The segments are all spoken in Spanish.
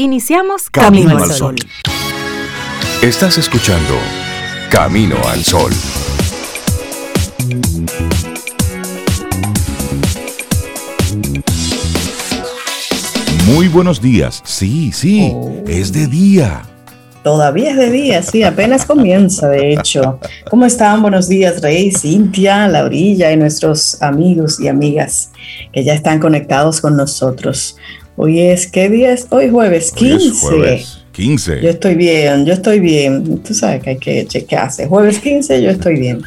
Iniciamos Camino, al Sol. Estás escuchando Camino al Sol. Muy buenos días. Sí, sí, Oh. es de día. Todavía es de día, sí, apenas comienza, de hecho. ¿Cómo están? Buenos días, Rey, Cintia, Laurilla y nuestros amigos y amigas que ya están conectados con nosotros. Hoy es, ¿qué día es? Hoy jueves Hoy 15. es jueves 15. Yo estoy bien, yo estoy bien. Tú sabes que hay que chequearse. Jueves 15, yo estoy bien.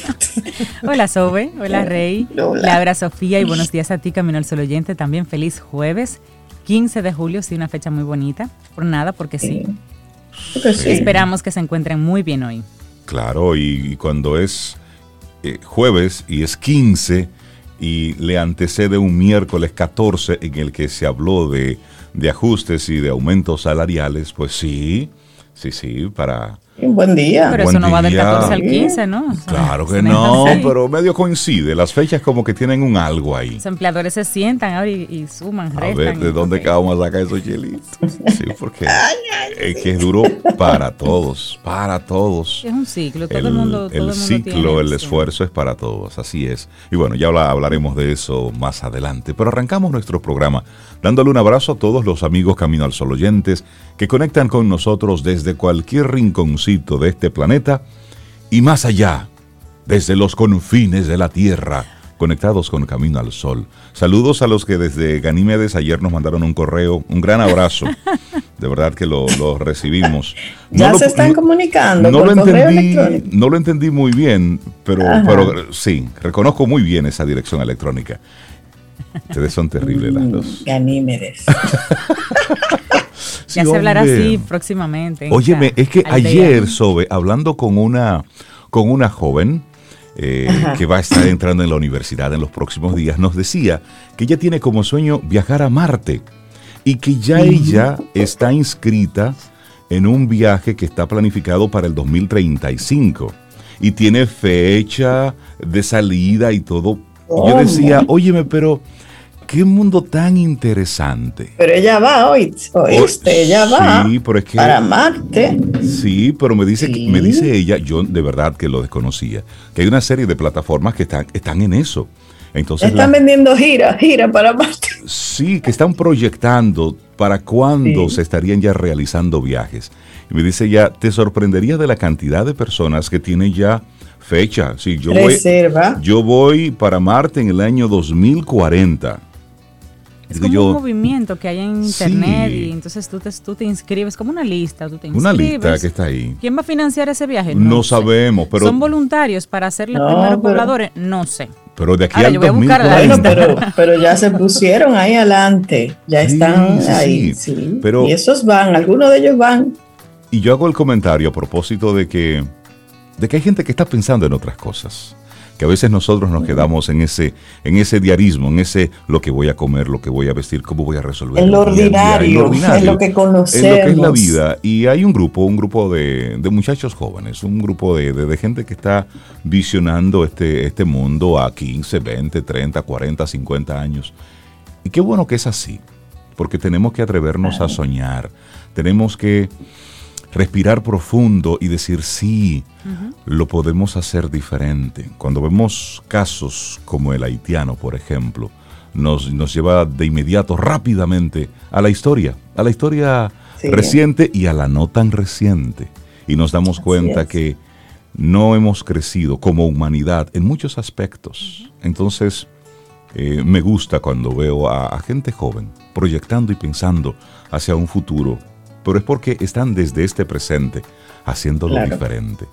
Hola Sobe, hola Rey, Hola. Laura Sofía y buenos días a ti Camino al Sol oyente, también feliz jueves 15 de julio, sí, una fecha muy bonita, por nada, porque sí, sí. esperamos que se encuentren muy bien hoy. Claro, y, y cuando es eh, jueves y es 15 y le antecede un miércoles 14 en el que se habló de, de ajustes y de aumentos salariales, pues sí, sí, sí, para... Un buen día. Pero Buen eso no va del día. 14 al 15, ¿no? O sea, Claro que no, así. pero medio coincide, las fechas como que tienen un algo ahí. Los empleadores se sientan ahora y, y suman, A restan. ver, ¿de dónde ok. que vamos a sacar esos chelitos? Sí, porque es que es duro para todos, para todos. Es un ciclo, todo el, mundo, todo el el mundo ciclo, tiene, el esfuerzo es para todos, así es. Y bueno, ya habla- hablaremos de eso más adelante. Pero arrancamos nuestro programa dándole un abrazo a todos los amigos Camino al Sol oyentes que conectan con nosotros desde cualquier rinconcito de este planeta y más allá, desde los confines de la Tierra, conectados con Camino al Sol. Saludos a los que desde Ganímedes ayer nos mandaron un correo, un gran abrazo. De verdad que lo, lo recibimos. Ya lo- se están comunicando no por lo correo entendí, electrónico. no lo entendí muy bien, pero, Ajá. pero sí, reconozco muy bien esa dirección electrónica. Ustedes son terribles las dos. Ganímedes. Sí, Ya se hablará así próximamente. en Óyeme, es que aldea. ayer, Sobe, hablando con una, con una joven eh, que va a estar entrando en la universidad en los próximos días, nos decía que ella tiene como sueño viajar a Marte y que ya ella está inscrita en un viaje que está planificado para el 2035 y tiene fecha de salida y todo. Y yo ¿Cómo? decía, óyeme, pero qué mundo tan interesante. Pero ella va hoy, oíste, ella va Sí, pero es que- para Marte. Sí, pero me dice, que- Sí. me dice ella, yo de verdad que lo desconocía, que hay una serie de plataformas que están, están en eso. Entonces, Están la- vendiendo gira, gira para Marte. sí, que están proyectando para cuándo Sí. se estarían ya realizando viajes. Y me dice ella, te sorprendería de la cantidad de personas que tienen ya fecha. Sí, yo voy, Reserva. yo voy para Marte en el año 2040. Es Digo como yo, un movimiento que hay en internet Sí. y entonces tú te, tú te inscribes, como una lista, tú te una inscribes. lista que está ahí. ¿Quién va a financiar ese viaje? No, sé. sabemos, pero, ¿Son voluntarios para ser los No, primeros pero- pobladores? No sé. pero de aquí Ahora, al yo voy a buscar la 2040. Bueno, pero, pero ya se pusieron ahí adelante. Ya Sí, están sí, ahí. sí. sí. Pero- y esos van, algunos de ellos van. Y yo hago el comentario a propósito de que, de que hay gente que está pensando en otras cosas. Que a veces nosotros nos quedamos en ese, en ese diarismo, en ese lo que voy a comer, lo que voy a vestir, cómo voy a resolver. El día, ordinario, en lo que En lo que es la conocemos. vida. Y hay un grupo, un grupo de, de muchachos jóvenes, un grupo de, de- de gente que está visionando este, este mundo a 15, 20, 30, 40, 50 años. Y qué bueno que es así, porque tenemos que atrevernos a soñar, tenemos que respirar profundo y decir sí, lo podemos hacer diferente. Cuando vemos casos como el haitiano, por ejemplo, nos, nos lleva de inmediato, rápidamente, a la historia, a la historia Sí. reciente y a la no tan reciente. Y nos damos Así cuenta es. que no hemos crecido como humanidad en muchos aspectos. Entonces, eh, me gusta cuando veo a, a gente joven proyectando y pensando hacia un futuro, pero es porque están desde este presente haciéndolo Claro. diferente.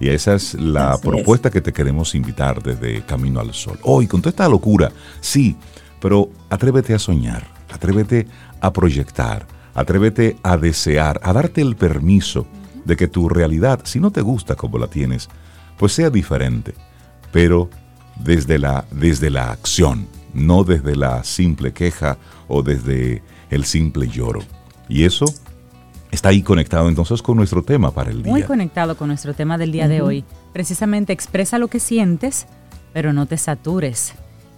Y esa es la Así propuesta que te queremos invitar desde Camino al Sol. Hoy, con toda esta locura, sí, pero atrévete a soñar, atrévete a proyectar, atrévete a desear, a darte el permiso de que tu realidad, si no te gusta como la tienes, pues sea diferente, pero desde la, desde la acción, no desde la simple queja o desde el simple lloro. Y eso está ahí conectado entonces con nuestro tema para el Muy día. conectado con nuestro tema del día de hoy. Precisamente expresa lo que sientes, pero no te satures.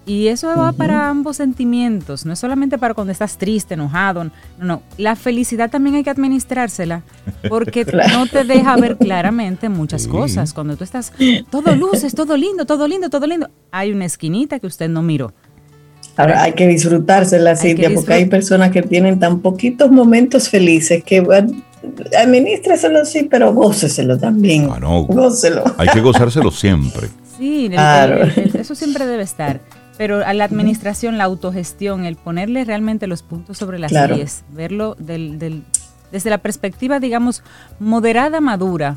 Y eso va para ambos sentimientos, no es solamente para cuando estás triste, enojado, no, no. La felicidad también hay que administrársela, porque no te deja ver claramente muchas cosas. Cuando tú estás, todo luces, todo lindo, todo lindo, todo lindo, hay una esquinita que usted no miró. Ahora hay que disfrutársela, Cintia, porque hay personas que tienen tan poquitos momentos felices que bueno, administreselo sí, pero góceselo también. Ah, no, gócelo. Hay que gozárselo siempre. Sí, eso siempre debe estar. Pero a la administración, la autogestión, el ponerle realmente los puntos sobre las claro. verlo del, desde la perspectiva, digamos, moderada, madura,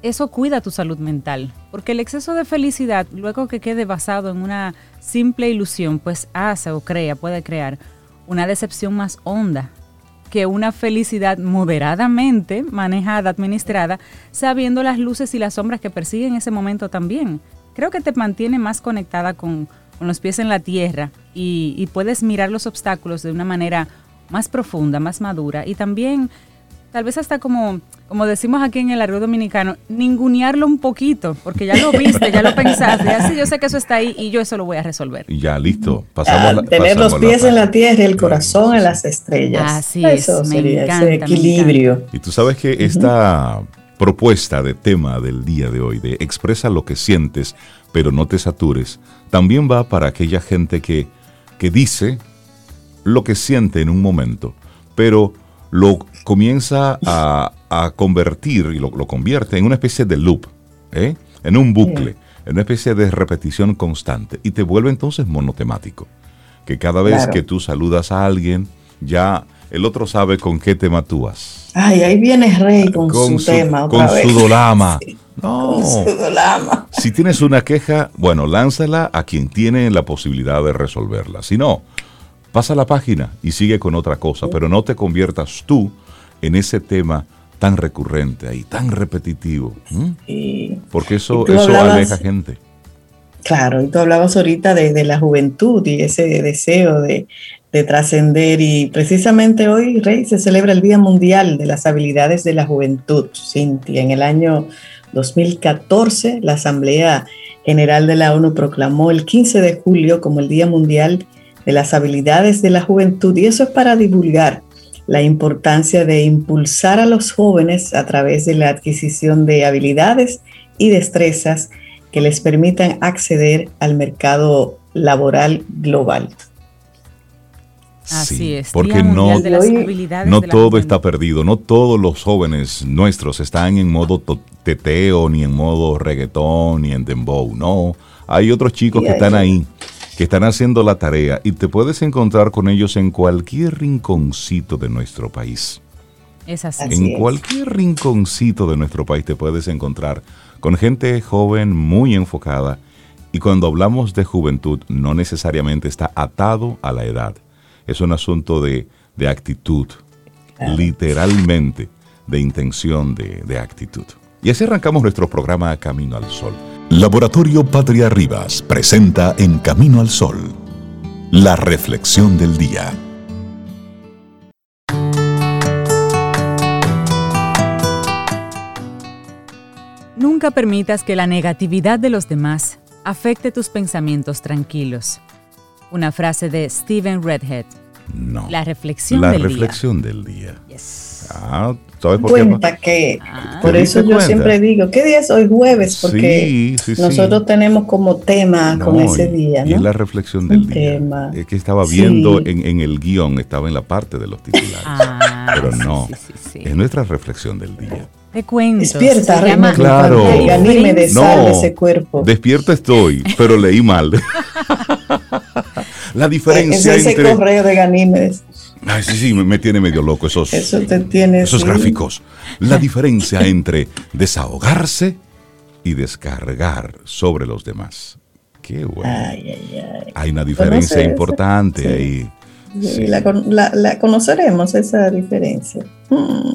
eso cuida tu salud mental. Porque el exceso de felicidad, luego que quede basado en una simple ilusión, pues hace o crea, puede crear una decepción más honda que una felicidad moderadamente manejada, administrada, sabiendo las luces y las sombras que persigue en ese momento también. Creo que te mantiene más conectada con, con los pies en la tierra y, puedes mirar los obstáculos de una manera más profunda, más madura y también tal vez hasta como, como decimos aquí en el arroyo dominicano, ningunearlo un poquito, porque ya lo viste, ya lo pensaste, así yo sé que eso está ahí y yo eso lo voy a resolver. Y ya, listo. Pasamos ah, tener los pies en la tierra y el corazón en las estrellas. Así eso sería ese equilibrio. Y tú sabes que esta propuesta de tema del día de hoy, de expresa lo que sientes, pero no te satures, también va para aquella gente que, que dice lo que siente en un momento, pero lo comienza a, convertir y lo, convierte en una especie de loop, ¿eh? en un bucle, en una especie de repetición constante y te vuelve entonces monotemático. Que cada vez que tú saludas a alguien, ya el otro sabe con qué tema tú vas. Ay, ahí viene Rey con, su, tema. con su dolama. No. Si tienes una queja, bueno, lánzala a quien tiene la posibilidad de resolverla. Si no, pasa la página y sigue con otra cosa, pero no te conviertas tú en ese tema tan recurrente ahí, tan repetitivo. Porque eso, eso aleja gente. Claro, y tú hablabas ahorita de, la juventud y ese deseo de, de trascender y precisamente hoy, Rey, se celebra el Día Mundial de las Habilidades de la Juventud, Cintia, en el año 2014, la Asamblea General de la ONU proclamó el 15 de julio como el Día Mundial de las Habilidades de la Juventud y eso es para divulgar la importancia de impulsar a los jóvenes a través de la adquisición de habilidades y destrezas que les permitan acceder al mercado laboral global. Así es. Porque no, no todo está perdido, no todos los jóvenes nuestros están en modo teteo, ni en modo reggaetón, ni en dembow, no. Hay otros chicos que están ahí, que están haciendo la tarea y te puedes encontrar con ellos en cualquier rinconcito de nuestro país. Es así. En cualquier rinconcito de nuestro país te puedes encontrar con gente joven muy enfocada y cuando hablamos de juventud no necesariamente está atado a la edad es un asunto de, actitud, literalmente, de intención, de, de actitud. Y así arrancamos nuestro programa Camino al Sol. Laboratorio Patria Rivas presenta En Camino al Sol, la reflexión del día. Nunca permitas que la negatividad de los demás afecte tus pensamientos tranquilos. Una frase de Steven Redhead. No. La reflexión del día. La reflexión del día. Yes. Ah, ¿sabes por Cuenta que, ah. por eso yo siempre digo, ¿qué día es hoy jueves? Porque nosotros tenemos como tema con ese día. ¿no? Y es la reflexión del día. Tema. Es que estaba viendo en, en, el guion, estaba en la parte de los titulares. Ah, pero no, es nuestra reflexión del día. Te cuento. Despierta, Claro. no, ese cuerpo. Despierta estoy, pero leí mal. La diferencia es ese entre... correo de Ganímedes. Ay, sí, sí, me, tiene medio loco esos, Eso te tiene, esos gráficos. La diferencia entre desahogarse y descargar sobre los demás. Qué bueno. Hay una diferencia importante ahí. Sí, La, conoceremos esa diferencia. Hmm.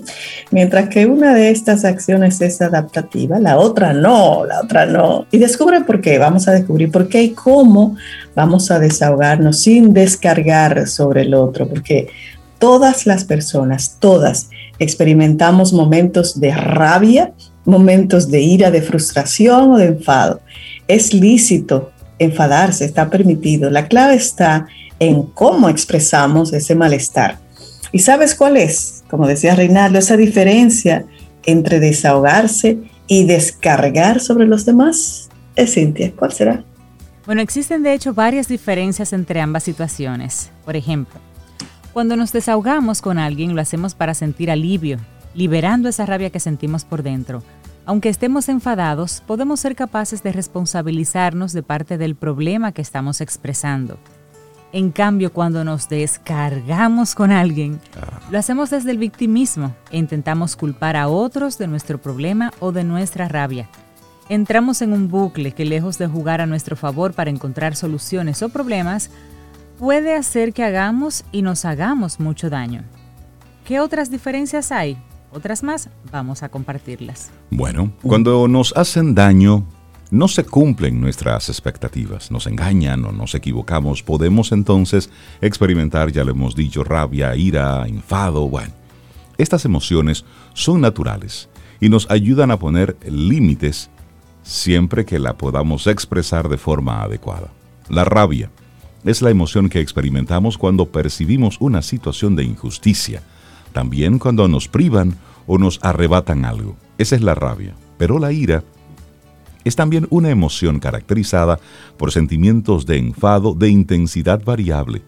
Mientras que una de estas acciones es adaptativa, la otra no, la otra no. Y descubre por qué, vamos a descubrir por qué y cómo vamos a desahogarnos sin descargar sobre el otro, porque todas las personas, todas, experimentamos momentos de rabia, momentos de ira, de frustración o de enfado. Es lícito enfadarse, está permitido. La clave está en cómo expresamos ese malestar. ¿Y sabes cuál es? Como decía Reinaldo, esa diferencia entre desahogarse y descargar sobre los demás. Es Cintia, ¿cuál será? Bueno, existen de hecho varias diferencias entre ambas situaciones. Por ejemplo, cuando nos desahogamos con alguien lo hacemos para sentir alivio, liberando esa rabia que sentimos por dentro. Aunque estemos enfadados, podemos ser capaces de responsabilizarnos de parte del problema que estamos expresando. En cambio, cuando nos descargamos con alguien, ah. lo hacemos desde el victimismo e intentamos culpar a otros de nuestro problema o de nuestra rabia. Entramos en un bucle que lejos de jugar a nuestro favor para encontrar soluciones o problemas, puede hacer que hagamos y nos hagamos mucho daño. ¿Qué otras diferencias hay? Otras más, vamos a compartirlas. Bueno, cuando nos hacen daño, no se cumplen nuestras expectativas, nos engañan o nos equivocamos, podemos entonces experimentar, ya lo hemos dicho, rabia, ira, enfado, bueno. Estas emociones son naturales y nos ayudan a poner límites siempre que la podamos expresar de forma adecuada. La rabia es la emoción que experimentamos cuando percibimos una situación de injusticia, también cuando nos privan o nos arrebatan algo. Esa es la rabia. Pero la ira es también una emoción caracterizada por sentimientos de enfado de intensidad variable.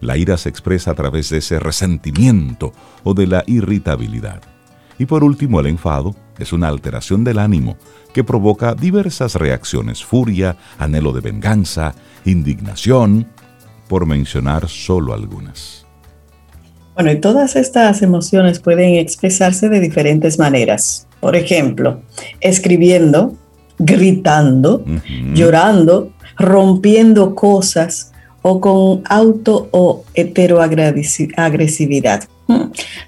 La ira se expresa a través de ese resentimiento o de la irritabilidad. Y por último, el enfado es una alteración del ánimo que provoca diversas reacciones, furia, anhelo de venganza, indignación, por mencionar solo algunas. Bueno, y todas estas emociones pueden expresarse de diferentes maneras. Por ejemplo, escribiendo, gritando, llorando, rompiendo cosas o con auto o heteroagresividad.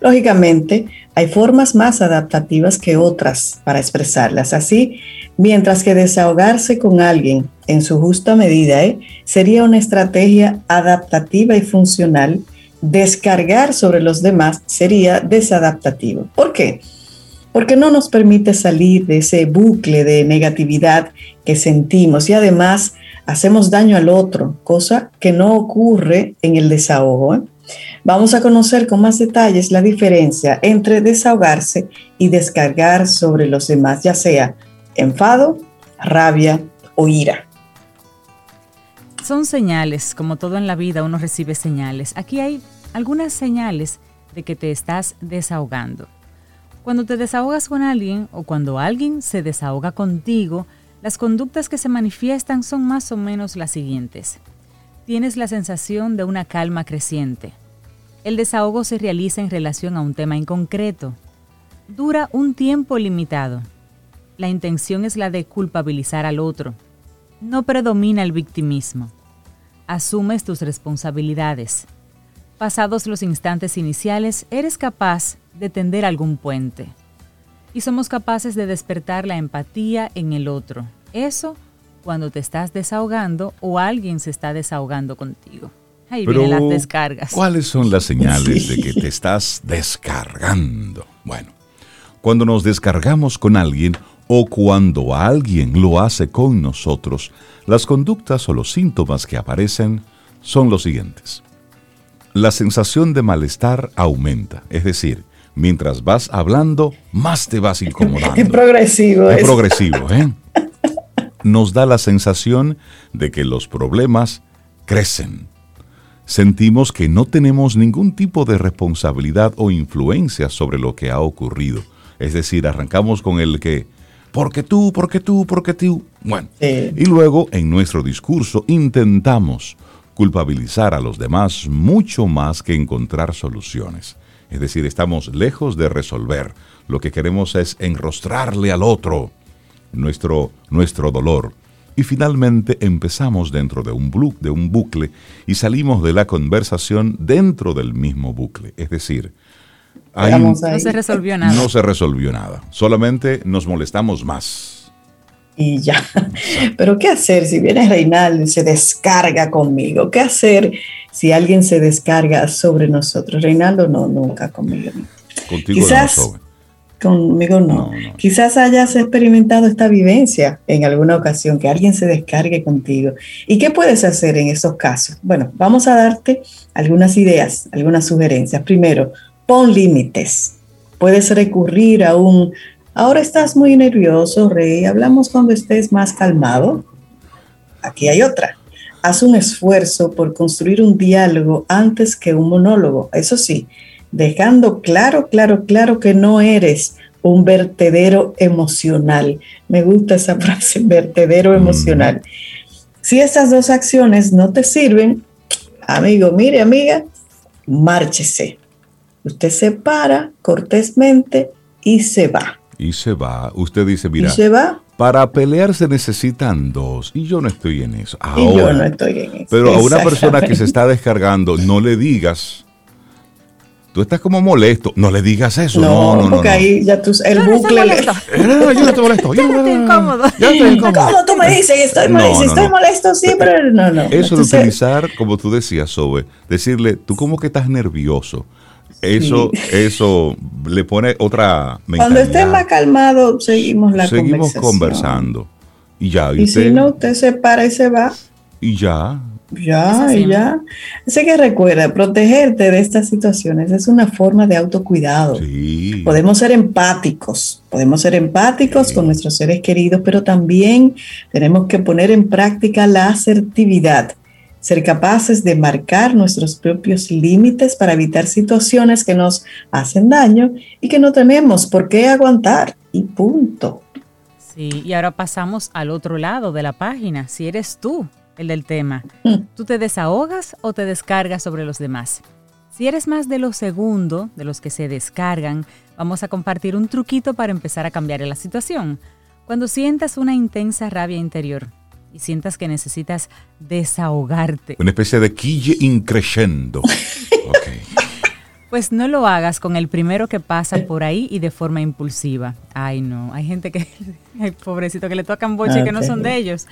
Lógicamente, hay formas más adaptativas que otras para expresarlas. Así, mientras que desahogarse con alguien en su justa medida ¿eh? sería una estrategia adaptativa y funcional, descargar sobre los demás sería desadaptativo. ¿Por qué? porque no nos permite salir de ese bucle de negatividad que sentimos y además hacemos daño al otro, cosa que no ocurre en el desahogo. ¿eh? Vamos a conocer con más detalles la diferencia entre desahogarse y descargar sobre los demás, ya sea enfado, rabia o ira. Son señales, como todo en la vida uno recibe señales. Aquí hay algunas señales de que te estás desahogando. Cuando te desahogas con alguien o cuando alguien se desahoga contigo, las conductas que se manifiestan son más o menos las siguientes. Tienes la sensación de una calma creciente. El desahogo se realiza en relación a un tema en concreto. Dura un tiempo limitado. La intención es la de culpabilizar al otro. No predomina el victimismo. Asumes tus responsabilidades. Pasados los instantes iniciales, eres capaz de tender algún puente. Y somos capaces de despertar la empatía en el otro. Eso cuando te estás desahogando o alguien se está desahogando contigo. Ahí vienen las descargas. ¿Cuáles son las señales de que te estás descargando? Bueno, cuando nos descargamos con alguien o cuando alguien lo hace con nosotros, las conductas o los síntomas que aparecen son los siguientes. La sensación de malestar aumenta, es decir, mientras vas hablando, más te vas incomodando. Es progresivo. Es, progresivo, ¿eh? Nos da la sensación de que los problemas crecen. Sentimos que no tenemos ningún tipo de responsabilidad o influencia sobre lo que ha ocurrido. Es decir, arrancamos con el que, porque tú, porque tú, porque tú. Bueno, y luego en nuestro discurso intentamos culpabilizar a los demás mucho más que encontrar soluciones. Es decir, estamos lejos de resolver. Lo que queremos es enrostrarle al otro nuestro, nuestro dolor. Y finalmente empezamos dentro de un, de un bucle y salimos de la conversación dentro del mismo bucle. Es decir, no se resolvió nada. No se resolvió nada. Solamente nos molestamos más y ya. Pero ¿qué hacer si viene Reinaldo y se descarga conmigo? ¿Qué hacer si alguien se descarga sobre nosotros? Reinaldo no, nunca conmigo. Contigo Quizás, Conmigo no. Quizás hayas experimentado esta vivencia en alguna ocasión, que alguien se descargue contigo. ¿Y qué puedes hacer en esos casos? Bueno, vamos a darte algunas ideas, algunas sugerencias. Primero, pon límites. Puedes recurrir a un, ahora estás muy nervioso, Rey, hablamos cuando estés más calmado. Aquí hay otra. Haz un esfuerzo por construir un diálogo antes que un monólogo. Eso sí, dejando claro, claro, claro que no eres un vertedero emocional. Me gusta esa frase, vertedero emocional. Si esas dos acciones no te sirven, amigo, mire, amiga, márchese. Usted se para cortésmente y se va. Y se va. Usted dice, mira. ¿Y se va? Para pelear se necesitan dos. Y yo no estoy en eso. y yo no estoy en eso. Pero a una persona que se está descargando, no le digas tú estás como molesto. No le digas eso. No, no, no. Porque ahí ya tú, el bucle. Le... No, yo no estoy molesto. Yo no estoy incómodo. Yo estoy incómodo. ¿Cómo tú me dices? Estoy, molesto, estoy molesto, sí, pero no, no. Eso de utilizar, como tú decías, Sobe, decirle, tú como que estás nervioso. Eso, eso le pone otra mentalidad. Cuando estés más calmado, seguimos la seguimos conversando. Y ya. Y, si no, usted se para y se va. Y ya. Ya, ya. Así que recuerda, protegerte de estas situaciones es una forma de autocuidado. Podemos ser empáticos, podemos ser empáticos con nuestros seres queridos, pero también tenemos que poner en práctica la asertividad, ser capaces de marcar nuestros propios límites para evitar situaciones que nos hacen daño y que no tenemos por qué aguantar. Y punto. Sí, y ahora pasamos al otro lado de la página. Si eres tú el del tema. Mm. ¿Tú te desahogas o te descargas sobre los demás? Si eres más de los segundos, de los que se descargan, vamos a compartir un truquito para empezar a cambiar la situación. Cuando sientas una intensa rabia interior y sientas que necesitas desahogarte. Una especie de quille increciendo. Pues no lo hagas con el primero que pasa por ahí y de forma impulsiva. Ay, no, hay gente que, pobrecito, que le tocan boche que no son de ellos.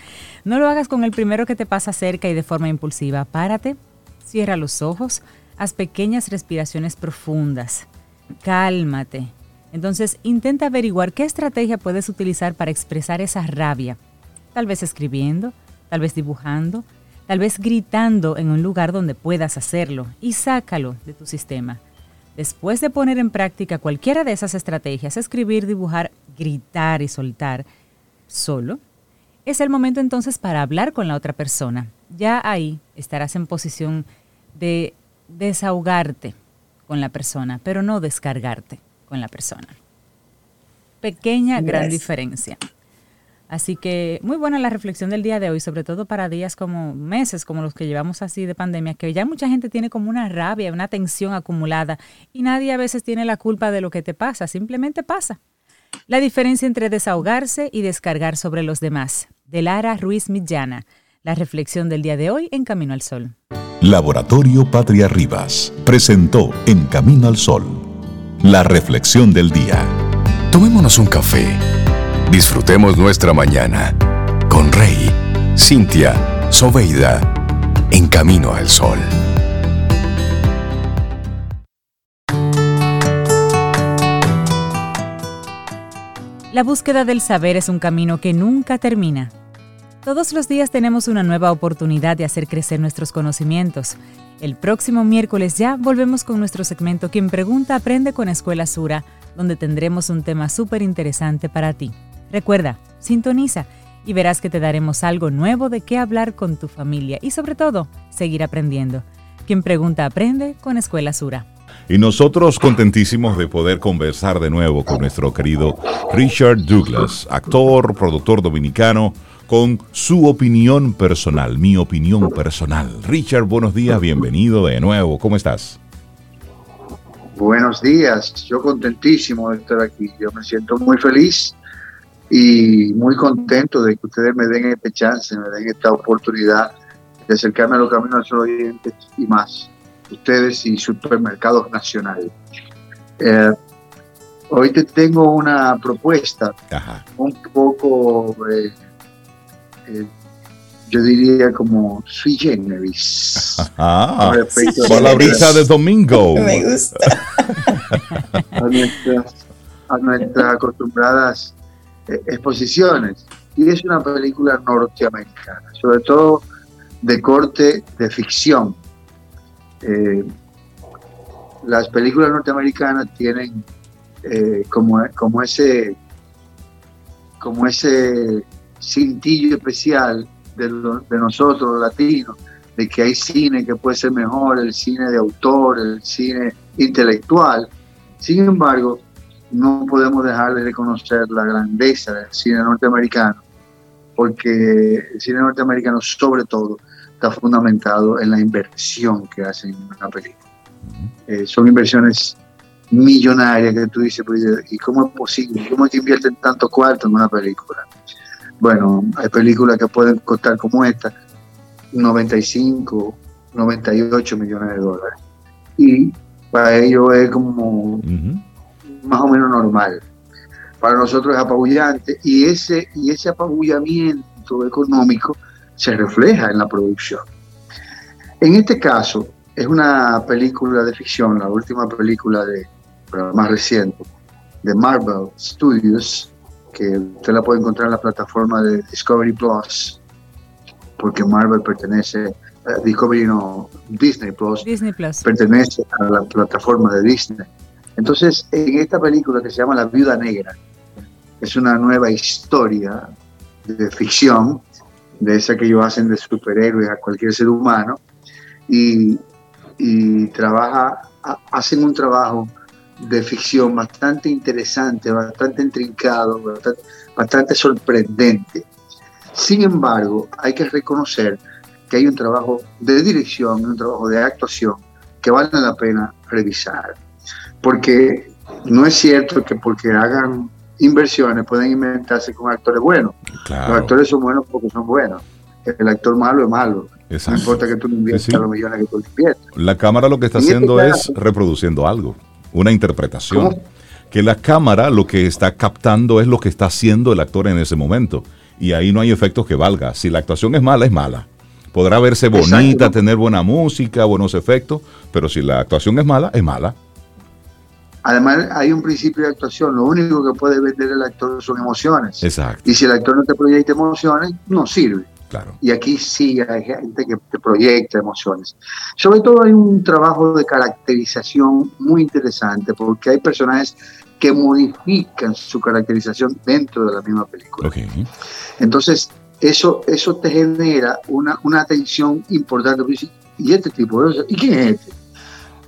No lo hagas con el primero que te pasa cerca y de forma impulsiva. Párate, cierra los ojos, haz pequeñas respiraciones profundas. Cálmate. Entonces, intenta averiguar qué estrategia puedes utilizar para expresar esa rabia. Tal vez escribiendo, tal vez dibujando, tal vez gritando en un lugar donde puedas hacerlo y sácalo de tu sistema. Después de poner en práctica cualquiera de esas estrategias, escribir, dibujar, gritar y soltar solo, es el momento entonces para hablar con la otra persona. Ya ahí estarás en posición de desahogarte con la persona, pero no descargarte con la persona. Pequeña, gran diferencia. Así que muy buena la reflexión del día de hoy, sobre todo para días como meses como los que llevamos así de pandemia, que ya mucha gente tiene como una rabia, una tensión acumulada y nadie a veces tiene la culpa de lo que te pasa, simplemente pasa. La diferencia entre desahogarse y descargar sobre los demás. De Lara Ruiz Millana. La reflexión del día de hoy en Camino al Sol. Laboratorio Patria Rivas presentó En Camino al Sol la reflexión del día. Tomémonos un café Disfrutemos nuestra mañana con Rey, Cintia, Soveida, en camino al sol. La búsqueda del saber es un camino que nunca termina. Todos los días tenemos una nueva oportunidad de hacer crecer nuestros conocimientos. El próximo miércoles ya volvemos con nuestro segmento Quien Pregunta Aprende con Escuela Sura, donde tendremos un tema súper interesante para ti. Recuerda, sintoniza y verás que te daremos algo nuevo de qué hablar con tu familia y sobre todo, seguir aprendiendo. Quien pregunta aprende con Escuela Sura. Y nosotros contentísimos de poder conversar de nuevo con nuestro querido Richard Douglas, actor, productor dominicano, con su opinión personal, mi opinión personal. Richard, buenos días, bienvenido de nuevo, ¿cómo estás? Buenos días, yo contentísimo de estar aquí, yo me siento muy feliz y muy contento de que ustedes me den este chance, me den esta oportunidad de acercarme a los caminos del oyentes y más, ustedes y supermercados nacionales. Eh, hoy te tengo una propuesta un poco, eh, eh, yo diría como sui generis. Ah, la brisa de domingo. Me gusta. a nuestras acostumbradas eh, exposiciones. Y es una película norteamericana, sobre todo de corte de ficción. Eh, las películas norteamericanas tienen eh, como, como, ese, como ese cintillo especial de, de nosotros, los latinos, de que hay cine que puede ser mejor, el cine de autor, el cine intelectual. Sin embargo, no podemos dejar de reconocer la grandeza del cine norteamericano, porque el cine norteamericano sobre todo está fundamentado en la inversión que hacen en una película. Eh, son inversiones millonarias que tú dices, pues, ¿y cómo es posible? ¿Cómo es que invierten tanto cuarto en una película? Bueno, hay películas que pueden costar como esta 95, 98 millones de dólares. Y para ellos es como más o menos normal. Para nosotros es apabullante y ese, y ese apabullamiento económico se refleja en la producción. En este caso, es una película de ficción, la última película de, más reciente, de Marvel Studios, que usted la puede encontrar en la plataforma de Discovery Plus, porque Marvel pertenece, eh, Discovery no, Disney Plus, Disney Plus, pertenece a la plataforma de Disney. Entonces, en esta película que se llama La Viuda Negra, es una nueva historia de ficción, de esa que ellos hacen de superhéroes a cualquier ser humano, y, trabaja, hacen un trabajo de ficción bastante interesante, bastante intrincado, bastante, sorprendente. Sin embargo, hay que reconocer que hay un trabajo de dirección, un trabajo de actuación que vale la pena revisar porque no es cierto que porque hagan inversiones pueden inventarse con actores buenos. Los actores son buenos porque son buenos. El actor malo es malo. No importa que tú inviertas los millones que tú inviertas. La cámara lo que está este haciendo es reproduciendo algo, una interpretación. Que la cámara lo que está captando es lo que está haciendo el actor en ese momento. Y ahí no hay efectos que valga. Si la actuación es mala, es mala. Podrá verse bonita, tener buena música, buenos efectos, pero si la actuación es mala, es mala. Además, hay un principio de actuación. Lo único que puede vender el actor son emociones. Exacto. Y si el actor no te proyecta emociones, no sirve. Claro. Y aquí sí hay gente que te proyecta emociones. Sobre todo hay un trabajo de caracterización muy interesante porque hay personajes que modifican su caracterización dentro de la misma película. Okay. Entonces, eso, eso te genera una, una atención importante. ¿Y este tipo? ¿Y quién es este?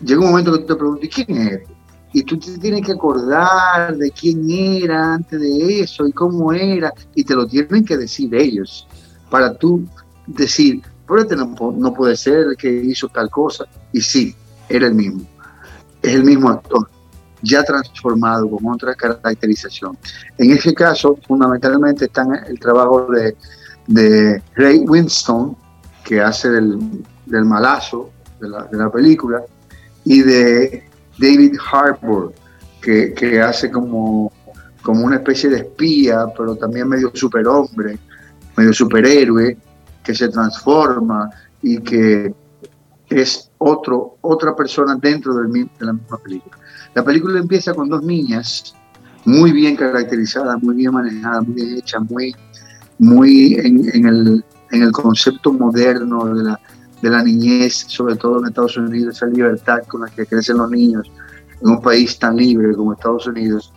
Llega un momento que tú te preguntas, ¿y quién es este? Y tú te tienes que acordar de quién era antes de eso y cómo era, y te lo tienen que decir ellos, para tú decir, pero este no, no puede ser el que hizo tal cosa, y sí, era el mismo, es el mismo actor, ya transformado con otra caracterización. En ese caso, fundamentalmente está el trabajo de, de Ray Winston, que hace del, del malazo de la, de la película, y de David Harbour, que, hace como, como una especie de espía, pero también medio superhombre, medio superhéroe, que se transforma y que es otro, otra persona dentro del, de la misma película. La película empieza con dos niñas muy bien caracterizadas, muy bien manejadas, muy bien hechas, muy, muy en, el, en el concepto moderno de la, de la niñez, sobre todo en Estados Unidos, esa libertad con la que crecen los niños en un país tan libre como Estados Unidos,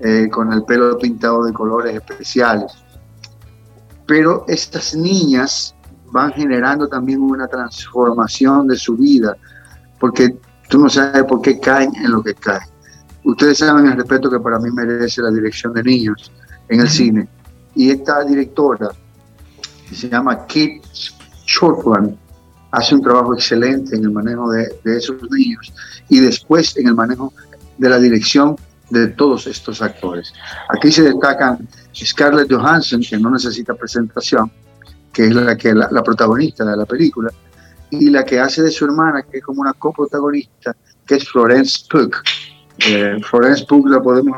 eh, con el pelo pintado de colores especiales. Pero estas niñas van generando también una transformación de su vida, porque tú no sabes por qué caen en lo que caen. Ustedes saben el respeto que para mí merece la dirección de niños en el cine. Y esta directora, que se llama Kate Shortland, hace un trabajo excelente en el manejo de, esos niños y después en el manejo de la dirección de todos estos actores. Aquí se destacan Scarlett Johansson, que no necesita presentación, que es la, que, la, protagonista de la película, y la que hace de su hermana, que es como una coprotagonista, que es Florence Pugh. Eh, Florence Pugh la podemos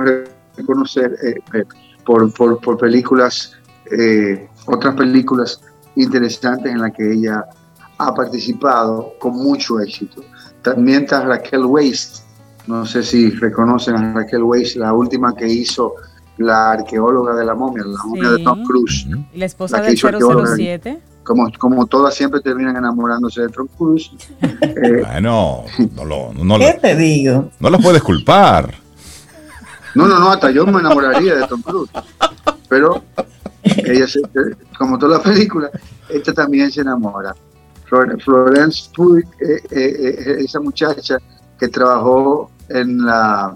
reconocer eh, eh, por, por, películas, otras películas interesantes en las que ella ha participado con mucho éxito. También está Raquel Waste, no sé si reconocen a Raquel Weisz, la última que hizo la arqueóloga de la momia, la momia de Tom Cruise. Y la esposa del 007. Como, como todas siempre terminan enamorándose de Tom Cruise. eh, bueno, no lo, no, ¿Qué te digo? No la puedes culpar. No, no, no, hasta yo me enamoraría de Tom Cruise. Pero ella, se, como toda la película, esta también se enamora. Florence Pugh, eh, eh, eh, esa muchacha que trabajó en, la,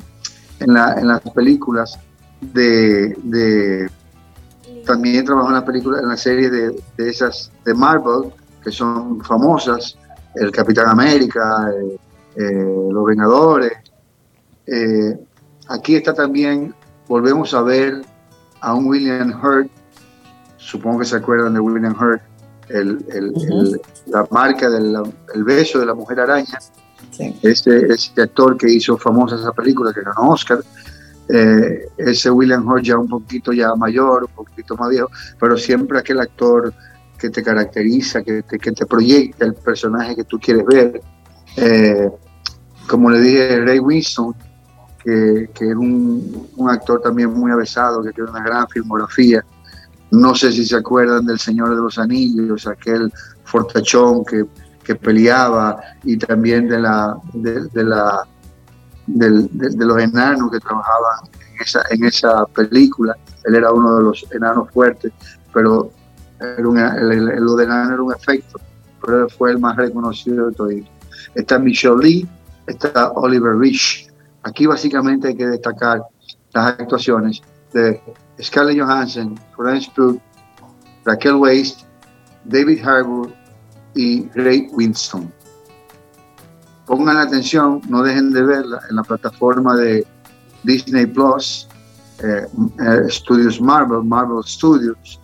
en, la, en las películas de, también trabajó en la película en la serie de, de, esas de Marvel que son famosas el Capitán América los Vengadores. Aquí está también volvemos a ver a un William Hurt supongo que se acuerdan de William Hurt el, el, uh -huh. el, la marca del el beso de la mujer araña Sí. Este, este, actor que hizo famosa esa película, que ganó Oscar, eh, ese William Hurt ya un poquito ya mayor, un poquito más viejo, pero siempre aquel actor que te caracteriza, que te, que te proyecta el personaje que tú quieres ver. Eh, como le dije, Ray Winston, que, que es un, un, actor también muy avesado, que tiene una gran filmografía. No sé si se acuerdan del Señor de los Anillos, aquel fortachón que que peleaba y también de la de, la de, los enanos que trabajaban en esa, en esa película. Él era uno de los enanos fuertes, pero el, el, lo de enano era un efecto, pero fue el más reconocido de todos. Está Michelle Lee, está Oliver Rich. Aquí básicamente hay que destacar las actuaciones de Scarlett Johansson, Florence Pugh, Raquel Weisz, David Harbour, y Ray Winston. Pongan atención, no dejen de verla en la plataforma de Disney Plus, eh, eh, Studios Marvel, Marvel Studios,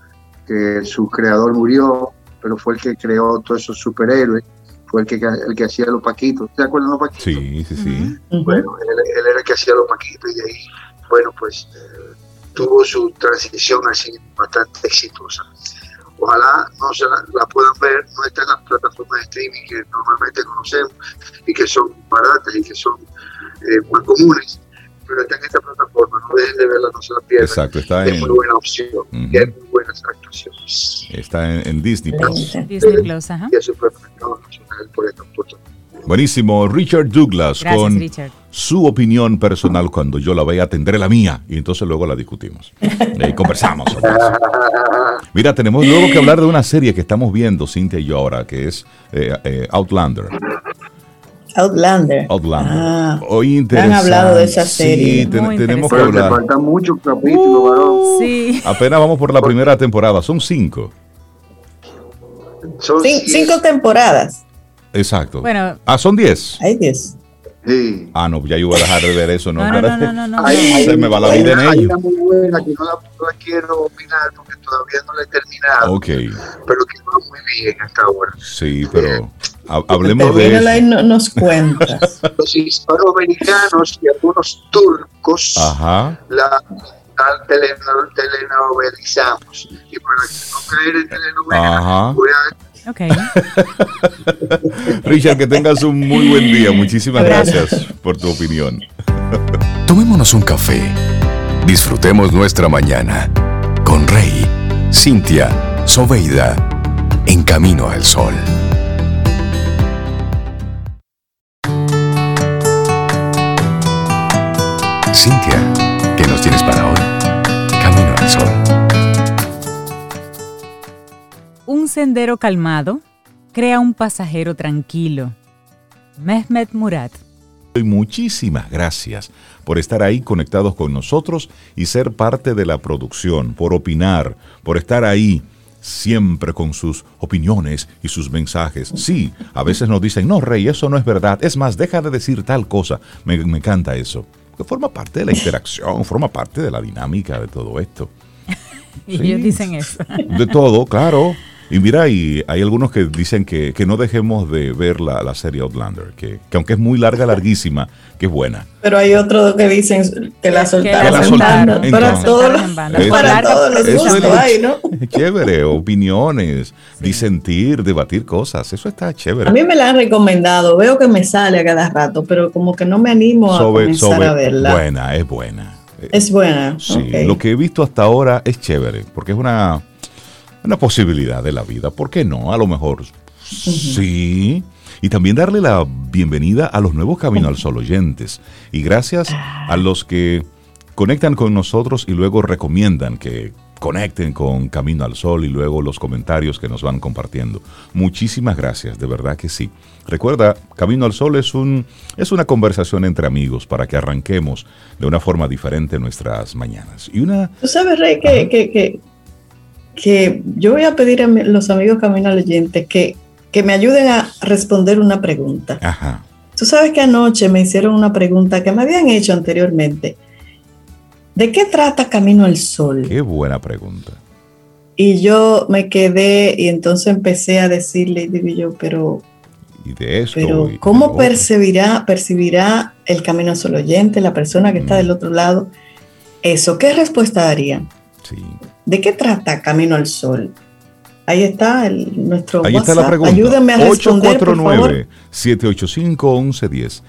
que su creador murió, pero fue el que creó todos esos superhéroes, fue el que, el que hacía los paquitos. ¿Te acuerdas de los paquitos? Sí, sí, sí. Bueno, él, él, era el que hacía los paquitos y de ahí, bueno, pues tuvo su transición así bastante exitosa ojalá no se la, la, puedan ver, no está en las plataformas de streaming que normalmente conocemos y que son baratas y que son eh, muy comunes, pero está en esta plataforma, no dejen de verla, no se la pierdan. Exacto, está es en... muy buena opción uh -huh. y hay muy buenas actuaciones. Está en, en Disney Plus. Disney Plus, ajá. Y es supermercado nacional por esta oportunidad. Buenísimo, Richard Douglas Gracias, con Richard. Su opinión personal cuando yo la vaya tendré la mía y entonces luego la discutimos y conversamos. Mira, tenemos luego que hablar de una serie que estamos viendo, Cintia y yo ahora, que es eh, eh, Outlander. Outlander. Outlander. Ah, Hoy han hablado de esa serie. Sí, ten, tenemos que Pero te hablar. faltan muchos capítulos, varón. Sí. Apenas vamos por la primera temporada, son cinco. Son Cin- cinco temporadas. Exacto. Bueno. Ah, son diez. Ay, Dios. Sí. Ah, no, ya yo voy a dejar de ver eso, ¿no? No, no, no, no, no, no. Hay- Se me va la vida en una- hay ello. una muy buena que no la, no la quiero opinar porque todavía no la he terminado, Ok, pero que va muy bien hasta ahora. sí, pero ha- hablemos de y eso. no- nos cuentas. Los hispanoamericanos y algunos turcos Ajá. la, la teleno- telenovelizamos. Y para no caer en telenovela, Ajá. voy a Ok. Richard, que tengas un muy buen día. Muchísimas Gracias. gracias por tu opinión. Tomémonos un café. Disfrutemos nuestra mañana con Rey, Cintia, Soveida, en camino al sol. Cintia, ¿qué nos tienes para hoy? Camino al sol. Un sendero calmado crea un pasajero tranquilo. Mehmet Murad. Y muchísimas gracias por estar ahí conectados con nosotros y ser parte de la producción, por opinar, por estar ahí siempre con sus opiniones y sus mensajes. Sí, a veces nos dicen, no, Rey, eso no es verdad. Es más, deja de decir tal cosa. Me, me encanta eso. Que forma parte de la interacción, forma parte de la dinámica de todo esto. Y Sí. ellos dicen eso. De todo, claro. Y mira, y hay algunos que dicen que, no dejemos de ver la, la serie Outlander, que, aunque es muy larga, larguísima, que es buena. Pero hay otros que dicen que la soltaron. Que la soltaron. Para todos los, para todos los gustos hay, ¿no? Chévere, opiniones, disentir, debatir cosas, eso está chévere. A mí me la han recomendado, veo que me sale a cada rato, pero como que no me animo a comenzar a verla. Buena, es buena. Es buena. Sí, lo que he visto hasta ahora es chévere, porque es una una posibilidad de la vida. ¿Por qué no? A lo mejor sí. Y también darle la bienvenida a los nuevos Camino al Sol oyentes. Y gracias a los que conectan con nosotros y luego recomiendan que conecten con Camino al Sol y luego los comentarios que nos van compartiendo. Muchísimas gracias, de verdad que sí. Recuerda, Camino al Sol es, un, es una conversación entre amigos para que arranquemos de una forma diferente nuestras mañanas. Y una... Tú sabes, Rey, que, que, que yo voy a pedir a los amigos Camino al Oyente que, que me ayuden a responder una pregunta. Ajá. Tú sabes que anoche me hicieron una pregunta que me habían hecho anteriormente. ¿De qué trata Camino al Sol? Qué buena pregunta. Y yo me quedé y entonces empecé a decirle, digo yo, pero... Y de eso. Pero ¿cómo percibirá, percibirá el Camino al Sol oyente, la persona que está mm. del otro lado? Eso, ¿qué respuesta daría? Sí. ¿De qué trata Camino al Sol? Ahí está el, nuestro Ahí está la pregunta. Ayúdenme a responder, 849-785-1110.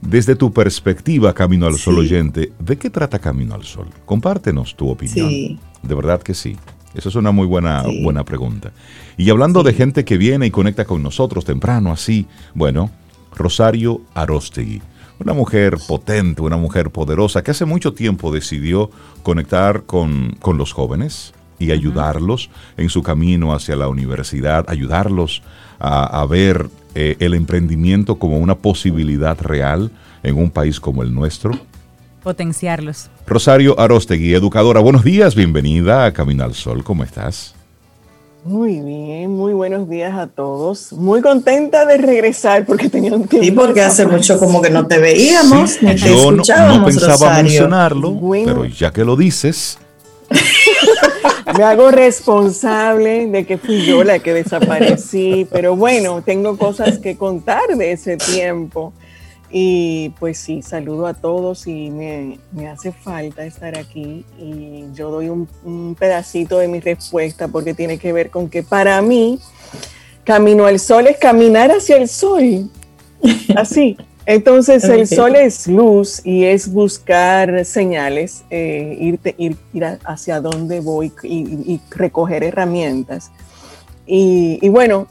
Desde tu perspectiva, Camino al Sol oyente, ¿de qué trata Camino al Sol? Compártenos tu opinión. Sí. De verdad que sí. Esa es una muy buena, buena pregunta. Y hablando de gente que viene y conecta con nosotros temprano, así, bueno, Rosario Arostegui una mujer potente, una mujer poderosa, que hace mucho tiempo decidió conectar con, los jóvenes y ayudarlos en su camino hacia la universidad, ayudarlos a, ver eh, el emprendimiento como una posibilidad real en un país como el nuestro. Potenciarlos. Rosario Arostegui, educadora, buenos días, bienvenida a Camino al Sol, ¿cómo estás? Muy bien, muy buenos días a todos. Muy contenta de regresar porque tenía un tiempo. Sí, porque hace mucho como que no te veíamos, ni te yo escuchábamos, no, pensaba mencionarlo, pero ya que lo dices. Me hago responsable de que fui yo la que desaparecí, pero bueno, tengo cosas que contar de ese tiempo. Y pues sí, saludo a todos y me, hace falta estar aquí y yo doy un, pedacito de mi respuesta porque tiene que ver con que para mí camino al sol es caminar hacia el sol. Así. Entonces el sol es luz y es buscar señales, eh, irte, ir, hacia dónde voy y, recoger herramientas. Y, y bueno,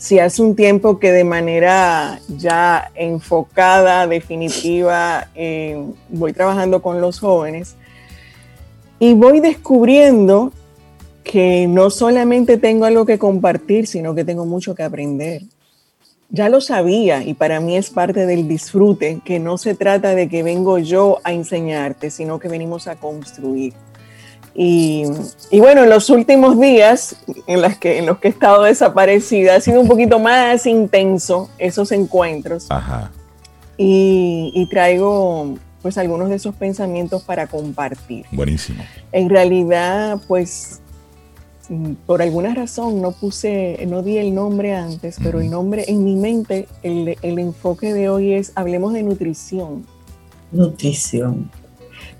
si hace un tiempo que de manera ya enfocada, definitiva, eh, voy trabajando con los jóvenes y voy descubriendo que no solamente tengo algo que compartir, sino que tengo mucho que aprender. Ya lo sabía y para mí es parte del disfrute, que no se trata de que vengo yo a enseñarte, sino que venimos a construir. Y, bueno, en los últimos días en, las que, en los que he estado desaparecida, ha sido un poquito más intenso esos encuentros. Ajá. Y, traigo pues algunos de esos pensamientos para compartir. Buenísimo. En realidad, pues por alguna razón no puse, no di el nombre antes, pero el nombre en mi mente, el, el enfoque de hoy es hablemos de nutrición. Nutrición.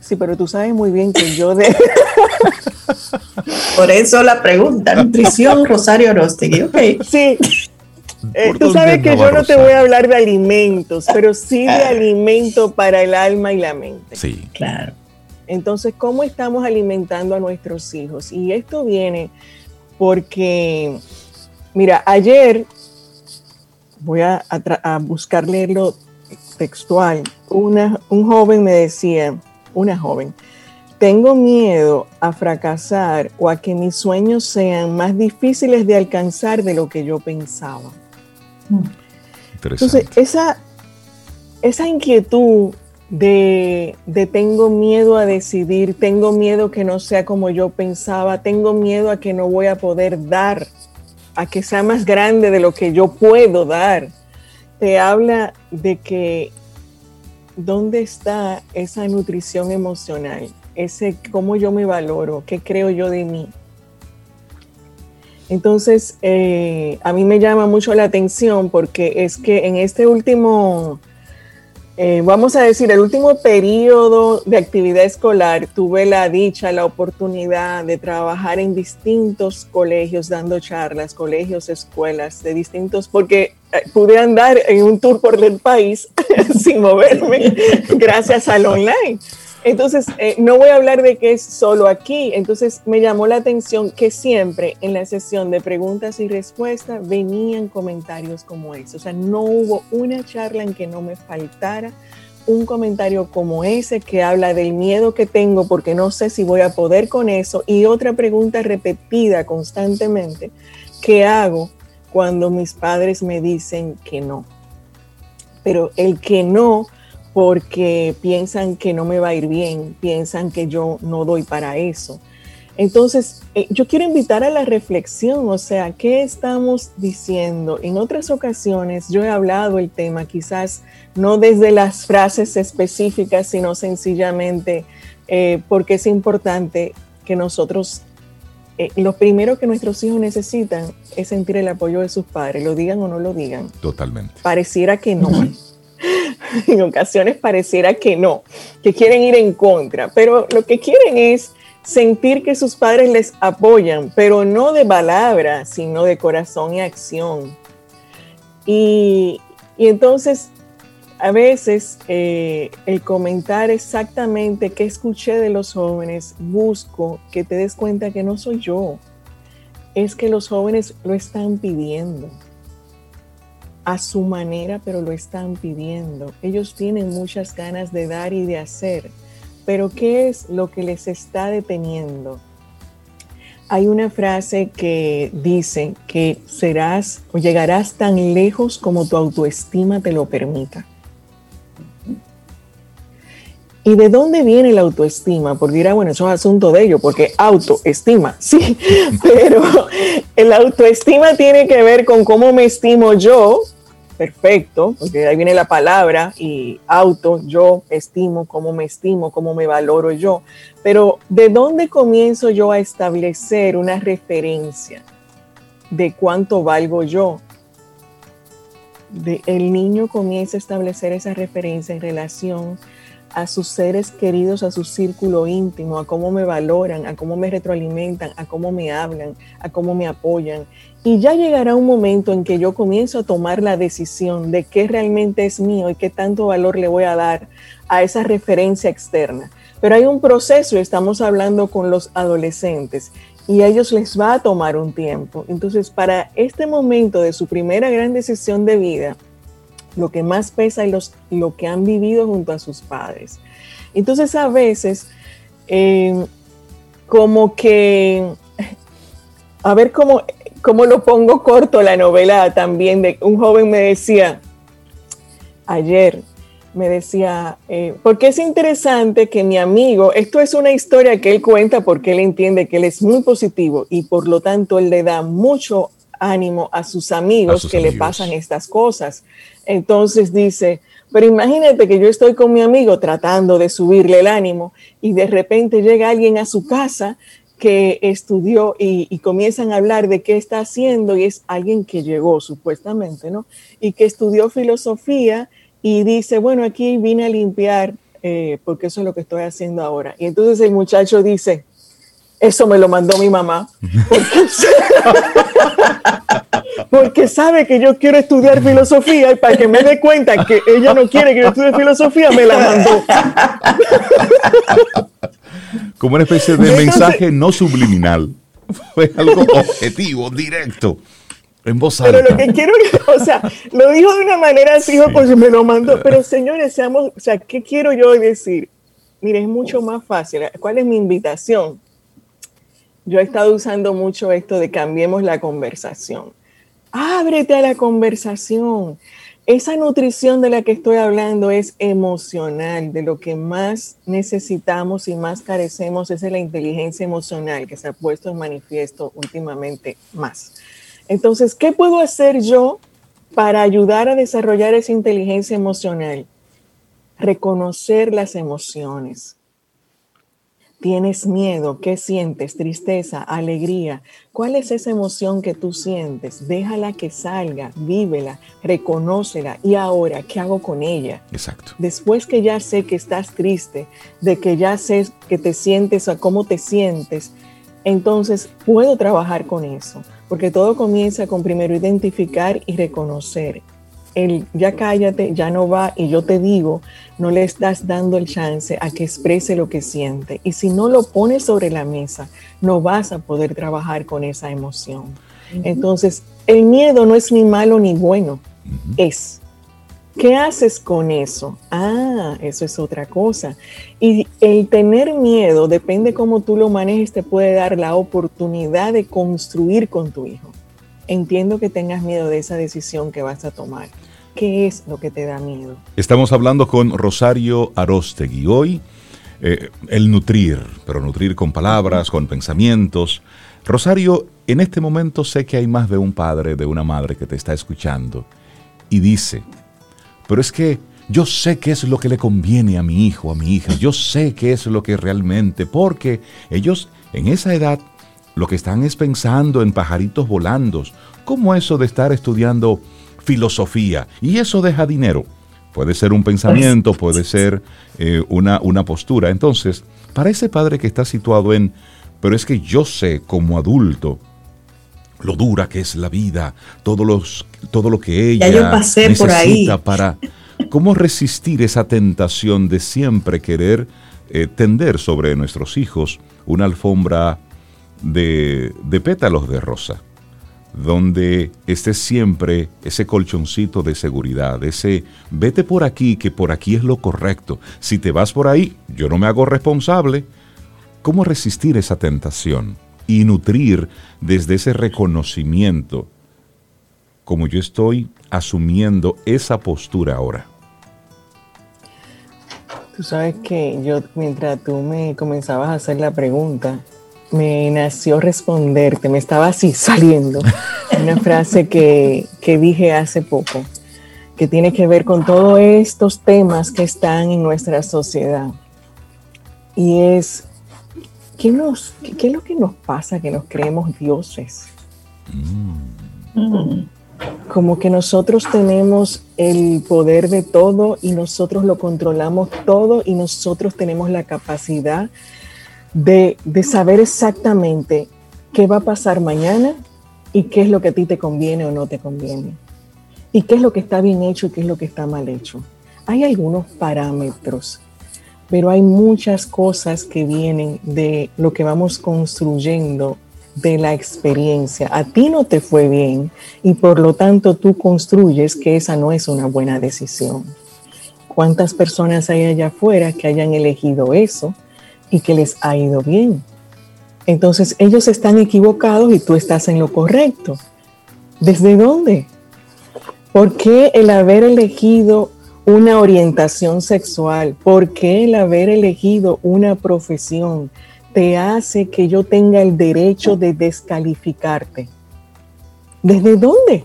Sí, pero tú sabes muy bien que yo de... Por eso la pregunta, nutrición, Rosario Orostegui, ok. Sí. Eh, tú sabes que yo no te voy a hablar de alimentos, pero sí de ah. alimento para el alma y la mente. Sí. Claro. Entonces, ¿cómo estamos alimentando a nuestros hijos? Y esto viene porque, mira, ayer voy a, a buscar leerlo textual. Una, un joven me decía, una joven, tengo miedo a fracasar o a que mis sueños sean más difíciles de alcanzar de lo que yo pensaba. Entonces, esa, esa inquietud de, de, tengo miedo a decidir, tengo miedo que no sea como yo pensaba, tengo miedo a que no voy a poder dar, a que sea más grande de lo que yo puedo dar, te habla de que ¿dónde está esa nutrición emocional? Ese cómo yo me valoro, qué creo yo de mí. Entonces, eh, a mí me llama mucho la atención porque es que en este último, eh, vamos a decir, el último periodo de actividad escolar, tuve la dicha, la oportunidad de trabajar en distintos colegios, dando charlas, colegios, escuelas, de distintos, porque eh, pude andar en un tour por el país sin moverme gracias al online. Entonces, eh, no voy a hablar de que es solo aquí. Entonces, me llamó la atención que siempre en la sesión de preguntas y respuestas venían comentarios como ese. O sea, no hubo una charla en que no me faltara un comentario como ese que habla del miedo que tengo porque no sé si voy a poder con eso y otra pregunta repetida constantemente ¿qué hago cuando mis padres me dicen que no. Pero el que no porque piensan que no me va a ir bien, piensan que yo no doy para eso. Entonces, eh, yo quiero invitar a la reflexión, o sea, ¿qué estamos diciendo? En otras ocasiones yo he hablado el tema, quizás no desde las frases específicas, sino sencillamente eh, porque es importante que nosotros, eh, lo primero que nuestros hijos necesitan es sentir el apoyo de sus padres, lo digan o no lo digan. Totalmente. Pareciera que no en ocasiones pareciera que no, que quieren ir en contra, pero lo que quieren es sentir que sus padres les apoyan, pero no de palabra, sino de corazón y acción. Y, entonces, a veces eh, el comentar exactamente qué escuché de los jóvenes, busco que te des cuenta que no soy yo, es que los jóvenes lo están pidiendo a su manera, pero lo están pidiendo. Ellos tienen muchas ganas de dar y de hacer, pero ¿qué es lo que les está deteniendo? Hay una frase que dice que serás o llegarás tan lejos como tu autoestima te lo permita. ¿Y de dónde viene la autoestima? Porque dirá, bueno, eso es asunto de ello, porque autoestima, sí, pero el autoestima tiene que ver con cómo me estimo yo, perfecto, porque ahí viene la palabra y auto, yo estimo, cómo me estimo, cómo me valoro yo, pero ¿de dónde comienzo yo a establecer una referencia de cuánto valgo yo? El niño comienza a establecer esa referencia en relación a sus seres queridos, a su círculo íntimo, a cómo me valoran, a cómo me retroalimentan, a cómo me hablan, a cómo me apoyan. Y ya llegará un momento en que yo comienzo a tomar la decisión de qué realmente es mío y qué tanto valor le voy a dar a esa referencia externa. Pero hay un proceso, estamos hablando con los adolescentes y a ellos les va a tomar un tiempo. Entonces, para este momento de su primera gran decisión de vida, lo que más pesa es lo que han vivido junto a sus padres. Entonces a veces, eh, como que, a ver cómo, cómo lo pongo corto la novela también, de un joven me decía, ayer, me decía, eh, porque es interesante que mi amigo, esto es una historia que él cuenta porque él entiende que él es muy positivo y por lo tanto él le da mucho ánimo a sus amigos que le pasan estas cosas. Entonces dice, pero imagínate que yo estoy con mi amigo tratando de subirle el ánimo y de repente llega alguien a su casa que estudió y, comienzan a hablar de qué está haciendo y es alguien que llegó supuestamente, ¿no? Y que estudió filosofía y dice, bueno, aquí vine a limpiar eh, porque eso es lo que estoy haciendo ahora. Y entonces el muchacho dice, eso me lo mandó mi mamá. Porque, sabe que yo quiero estudiar filosofía y para que me dé cuenta que ella no quiere que yo estudie filosofía, me la mandó. Como una especie de mensaje no subliminal. Fue algo objetivo, directo. En voz alta. Pero lo que quiero, o sea, lo dijo de una manera así, pues me lo mandó. Pero señores, seamos, o sea, ¿qué quiero yo decir? Mire, es mucho más fácil. ¿Cuál es mi invitación? Yo he estado usando mucho esto de cambiemos la conversación. Ábrete a la conversación. Esa nutrición de la que estoy hablando es emocional, de lo que más necesitamos y más carecemos es la inteligencia emocional que se ha puesto en manifiesto últimamente más. Entonces, ¿qué puedo hacer yo para ayudar a desarrollar esa inteligencia emocional? Reconocer las emociones ¿Tienes miedo? ¿Qué sientes? ¿Tristeza? ¿Alegría? ¿Cuál es esa emoción que tú sientes? Déjala que salga, vívela, reconócela. ¿Y ahora qué hago con ella? Exacto. Después que ya sé que estás triste, de que ya sé que te sientes o cómo te sientes, entonces puedo trabajar con eso. Porque todo comienza con primero identificar y reconocer el ya cállate, ya no va y yo te digo, no le estás dando el chance a que exprese lo que siente. Y si no lo pones sobre la mesa, no vas a poder trabajar con esa emoción. Entonces, el miedo no es ni malo ni bueno, es. ¿Qué haces con eso? Ah, eso es otra cosa. Y el tener miedo, depende cómo tú lo manejes, te puede dar la oportunidad de construir con tu hijo entiendo que tengas miedo de esa decisión que vas a tomar. ¿Qué es lo que te da miedo? Estamos hablando con Rosario Arostegui. Hoy, eh, el nutrir, pero nutrir con palabras, con pensamientos. Rosario, en este momento sé que hay más de un padre, de una madre que te está escuchando y dice, pero es que yo sé qué es lo que le conviene a mi hijo, a mi hija, yo sé qué es lo que realmente, porque ellos en esa edad lo que están es pensando en pajaritos volando, como eso de estar estudiando filosofía y eso deja dinero. Puede ser un pensamiento, puede ser eh, una, una postura. Entonces, para ese padre que está situado en, pero es que yo sé como adulto lo dura que es la vida, todo, los, todo lo que ella necesita para cómo resistir esa tentación de siempre querer eh, tender sobre nuestros hijos una alfombra de, pétalos de rosa, donde esté siempre ese colchoncito de seguridad, ese vete por aquí, que por aquí es lo correcto. Si te vas por ahí, yo no me hago responsable. ¿Cómo resistir esa tentación y nutrir desde ese reconocimiento, como yo estoy asumiendo esa postura ahora? Tú sabes que yo, mientras tú me comenzabas a hacer la pregunta, me nació responderte, me estaba así saliendo una frase que, dije hace poco, que tiene que ver con todos estos temas que están en nuestra sociedad. Y es, ¿qué, nos, qué, es lo que nos pasa que nos creemos dioses? Mm. Como que nosotros tenemos el poder de todo y nosotros lo controlamos todo y nosotros tenemos la capacidad de, saber exactamente qué va a pasar mañana y qué es lo que a ti te conviene o no te conviene. Y qué es lo que está bien hecho y qué es lo que está mal hecho. Hay algunos parámetros, pero hay muchas cosas que vienen de lo que vamos construyendo de la experiencia. A ti no te fue bien y por lo tanto tú construyes que esa no es una buena decisión. ¿Cuántas personas hay allá afuera que hayan elegido eso? Y que les ha ido bien. Entonces ellos están equivocados y tú estás en lo correcto. ¿Desde dónde? ¿Por qué el haber elegido una orientación sexual? ¿Por qué el haber elegido una profesión te hace que yo tenga el derecho de descalificarte? ¿Desde dónde?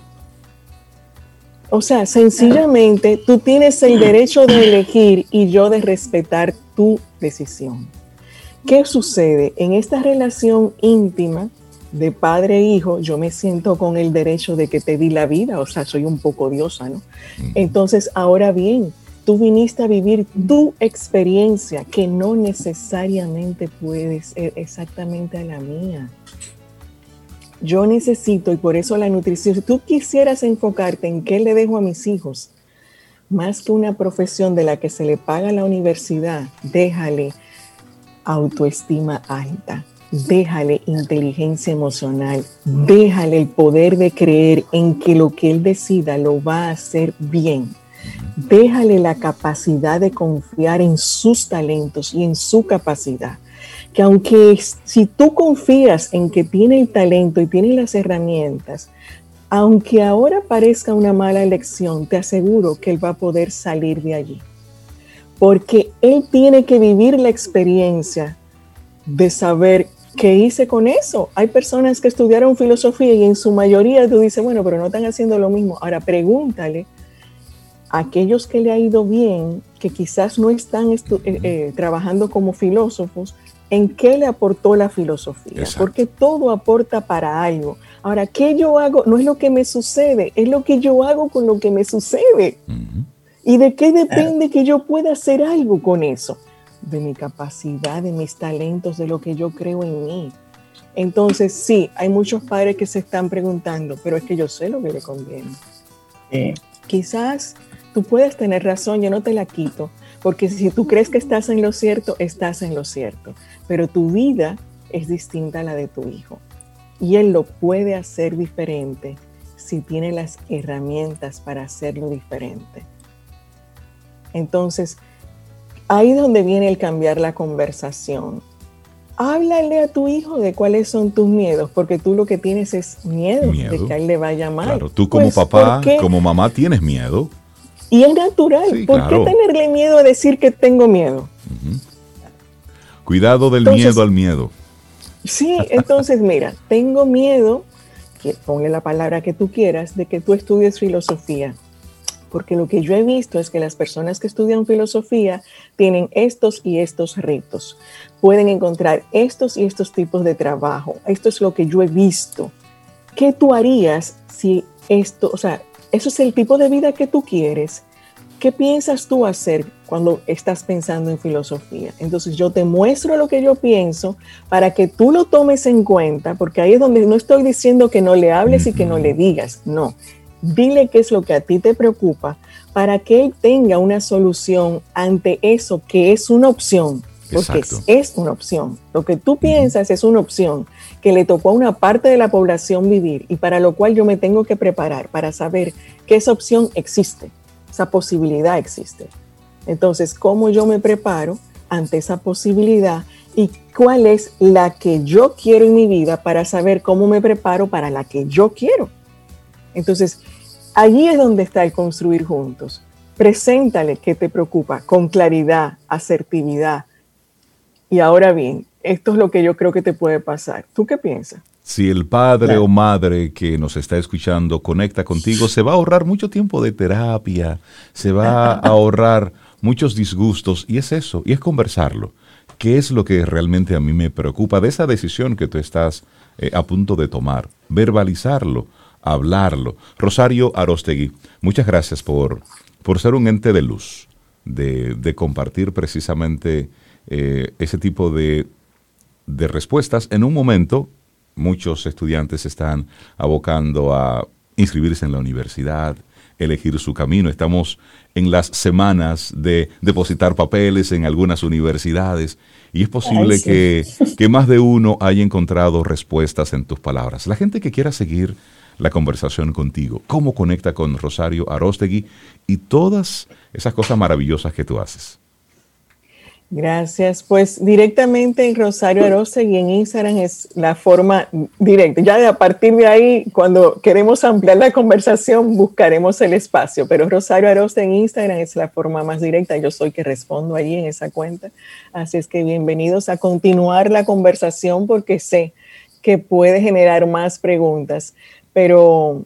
O sea, sencillamente tú tienes el derecho de elegir y yo de respetar tu decisión. ¿Qué sucede? En esta relación íntima de padre e hijo, yo me siento con el derecho de que te di la vida, o sea, soy un poco diosa, ¿no? Entonces, ahora bien, tú viniste a vivir tu experiencia que no necesariamente puede ser exactamente a la mía. Yo necesito, y por eso la nutrición, si tú quisieras enfocarte en qué le dejo a mis hijos, más que una profesión de la que se le paga la universidad, déjale autoestima alta. Déjale inteligencia emocional, déjale el poder de creer en que lo que él decida lo va a hacer bien. Déjale la capacidad de confiar en sus talentos y en su capacidad. Que aunque si tú confías en que tiene el talento y tiene las herramientas, aunque ahora parezca una mala elección, te aseguro que él va a poder salir de allí porque él tiene que vivir la experiencia de saber qué hice con eso. Hay personas que estudiaron filosofía y en su mayoría tú dices, bueno, pero no están haciendo lo mismo. Ahora pregúntale a aquellos que le ha ido bien, que quizás no están eh, eh, trabajando como filósofos, ¿en qué le aportó la filosofía? Porque todo aporta para algo. Ahora, ¿qué yo hago? No es lo que me sucede, es lo que yo hago con lo que me sucede. ¿Y de qué depende que yo pueda hacer algo con eso? De mi capacidad, de mis talentos, de lo que yo creo en mí. Entonces, sí, hay muchos padres que se están preguntando, pero es que yo sé lo que le conviene. Quizás tú puedes tener razón, yo no te la quito, porque si tú crees que estás en lo cierto, estás en lo cierto, pero tu vida es distinta a la de tu hijo. Y él lo puede hacer diferente si tiene las herramientas para hacerlo diferente. Entonces, ahí es donde viene el cambiar la conversación háblale a tu hijo de cuáles son tus miedos, porque tú lo que tienes es miedo, de que a él le vaya mal. Claro, tú como pues, papá, como mamá tienes miedo. Y es natural. ¿Por qué tenerle miedo a decir que tengo miedo? Cuidado del miedo al miedo. Sí, entonces mira, tengo miedo, que ponle la palabra que tú quieras, de que tú estudies filosofía porque lo que yo he visto es que las personas que estudian filosofía tienen estos y estos retos. Pueden encontrar estos y estos tipos de trabajo. Esto es lo que yo he visto. ¿Qué tú harías si esto, o sea, eso es el tipo de vida que tú quieres? ¿Qué piensas tú hacer cuando estás pensando en filosofía? Entonces yo te muestro lo que yo pienso para que tú lo tomes en cuenta, porque ahí es donde no estoy diciendo que no le hables y que no le digas, no dile qué es lo que a ti te preocupa para que él tenga una solución ante eso que es una opción, porque es una opción. Lo que tú piensas es una opción que le tocó a una parte de la población vivir y para lo cual yo me tengo que preparar para saber que esa opción existe, esa posibilidad existe. Entonces, ¿cómo yo me preparo ante esa posibilidad y cuál es la que yo quiero en mi vida para saber cómo me preparo para la que yo quiero? Entonces, Allí es donde está el construir juntos. Preséntale qué te preocupa con claridad, asertividad. Y ahora bien, esto es lo que yo creo que te puede pasar. ¿Tú qué piensas? Si el padre o madre que nos está escuchando conecta contigo, se va a ahorrar mucho tiempo de terapia, se va a ahorrar muchos disgustos y es eso, y es conversarlo. ¿Qué es lo que realmente a mí me preocupa de esa decisión que tú estás eh, a punto de tomar? Verbalizarlo hablarlo. Rosario Arostegui, muchas gracias por, por ser un ente de luz, de, compartir precisamente eh, ese tipo de, de respuestas. En un momento, muchos estudiantes están abocando a inscribirse en la universidad, elegir su camino. Estamos en las semanas de depositar papeles en algunas universidades y es posible que, que, más de uno haya encontrado respuestas en tus palabras. La gente que quiera seguir la conversación contigo, cómo conecta con Rosario Arostegui y todas esas cosas maravillosas que tú haces. Gracias. Pues directamente en Rosario Arostegui en Instagram es la forma directa. Ya a partir de ahí, cuando queremos ampliar la conversación, buscaremos el espacio. Pero Rosario Arostegui en Instagram es la forma más directa. Yo soy que respondo allí en esa cuenta. Así es que bienvenidos a continuar la conversación porque sé que puede generar más preguntas pero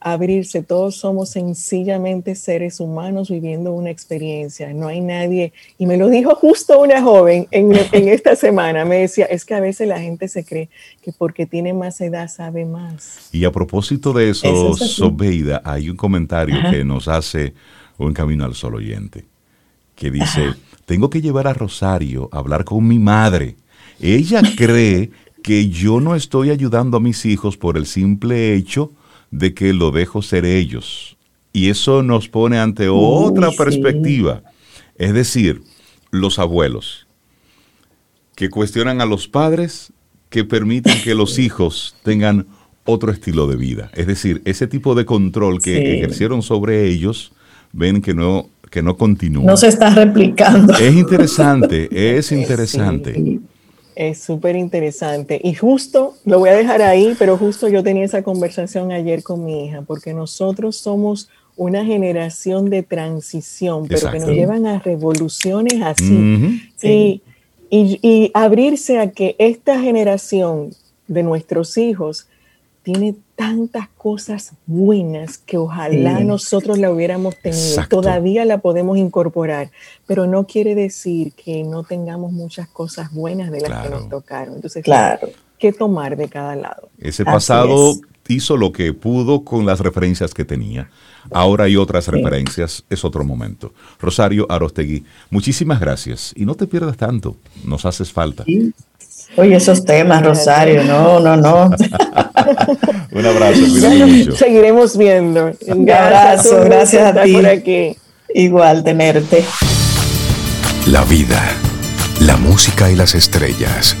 abrirse, todos somos sencillamente seres humanos viviendo una experiencia, no hay nadie, y me lo dijo justo una joven en, esta semana, me decía, es que a veces la gente se cree que porque tiene más edad sabe más. Y a propósito de eso, Sobeida, hay un comentario que nos hace un camino al sol oyente, que dice, tengo que llevar a Rosario a hablar con mi madre. Ella cree que yo no estoy ayudando a mis hijos por el simple hecho de que lo dejo ser ellos. Y eso nos pone ante otra perspectiva. Es decir, los abuelos que cuestionan a los padres que permiten que los hijos tengan otro estilo de vida. Es decir, ese tipo de control que ejercieron sobre ellos, ven que no, que no continúa. No se está replicando. Es interesante, es interesante. Es súper interesante. Y justo, lo voy a dejar ahí, pero justo yo tenía esa conversación ayer con mi hija, porque nosotros somos una generación de transición, pero que nos llevan a revoluciones así. y, y, abrirse a que esta generación de nuestros hijos tiene tantas cosas buenas que ojalá nosotros la hubiéramos tenido. Todavía la podemos incorporar, pero no quiere decir que no tengamos muchas cosas buenas de las que nos tocaron. Entonces, claro. ¿qué tomar de cada lado? Ese pasado hizo lo que pudo con las referencias que tenía. Ahora hay otras referencias, es otro momento. Rosario Arostegui, muchísimas gracias y no te pierdas tanto, nos haces falta. Oye, esos temas, Rosario, no, no, no. Un abrazo, mucho. Seguiremos viendo. Un abrazo, gracias a ti. Por aquí. Igual tenerte. La vida, la música y las estrellas.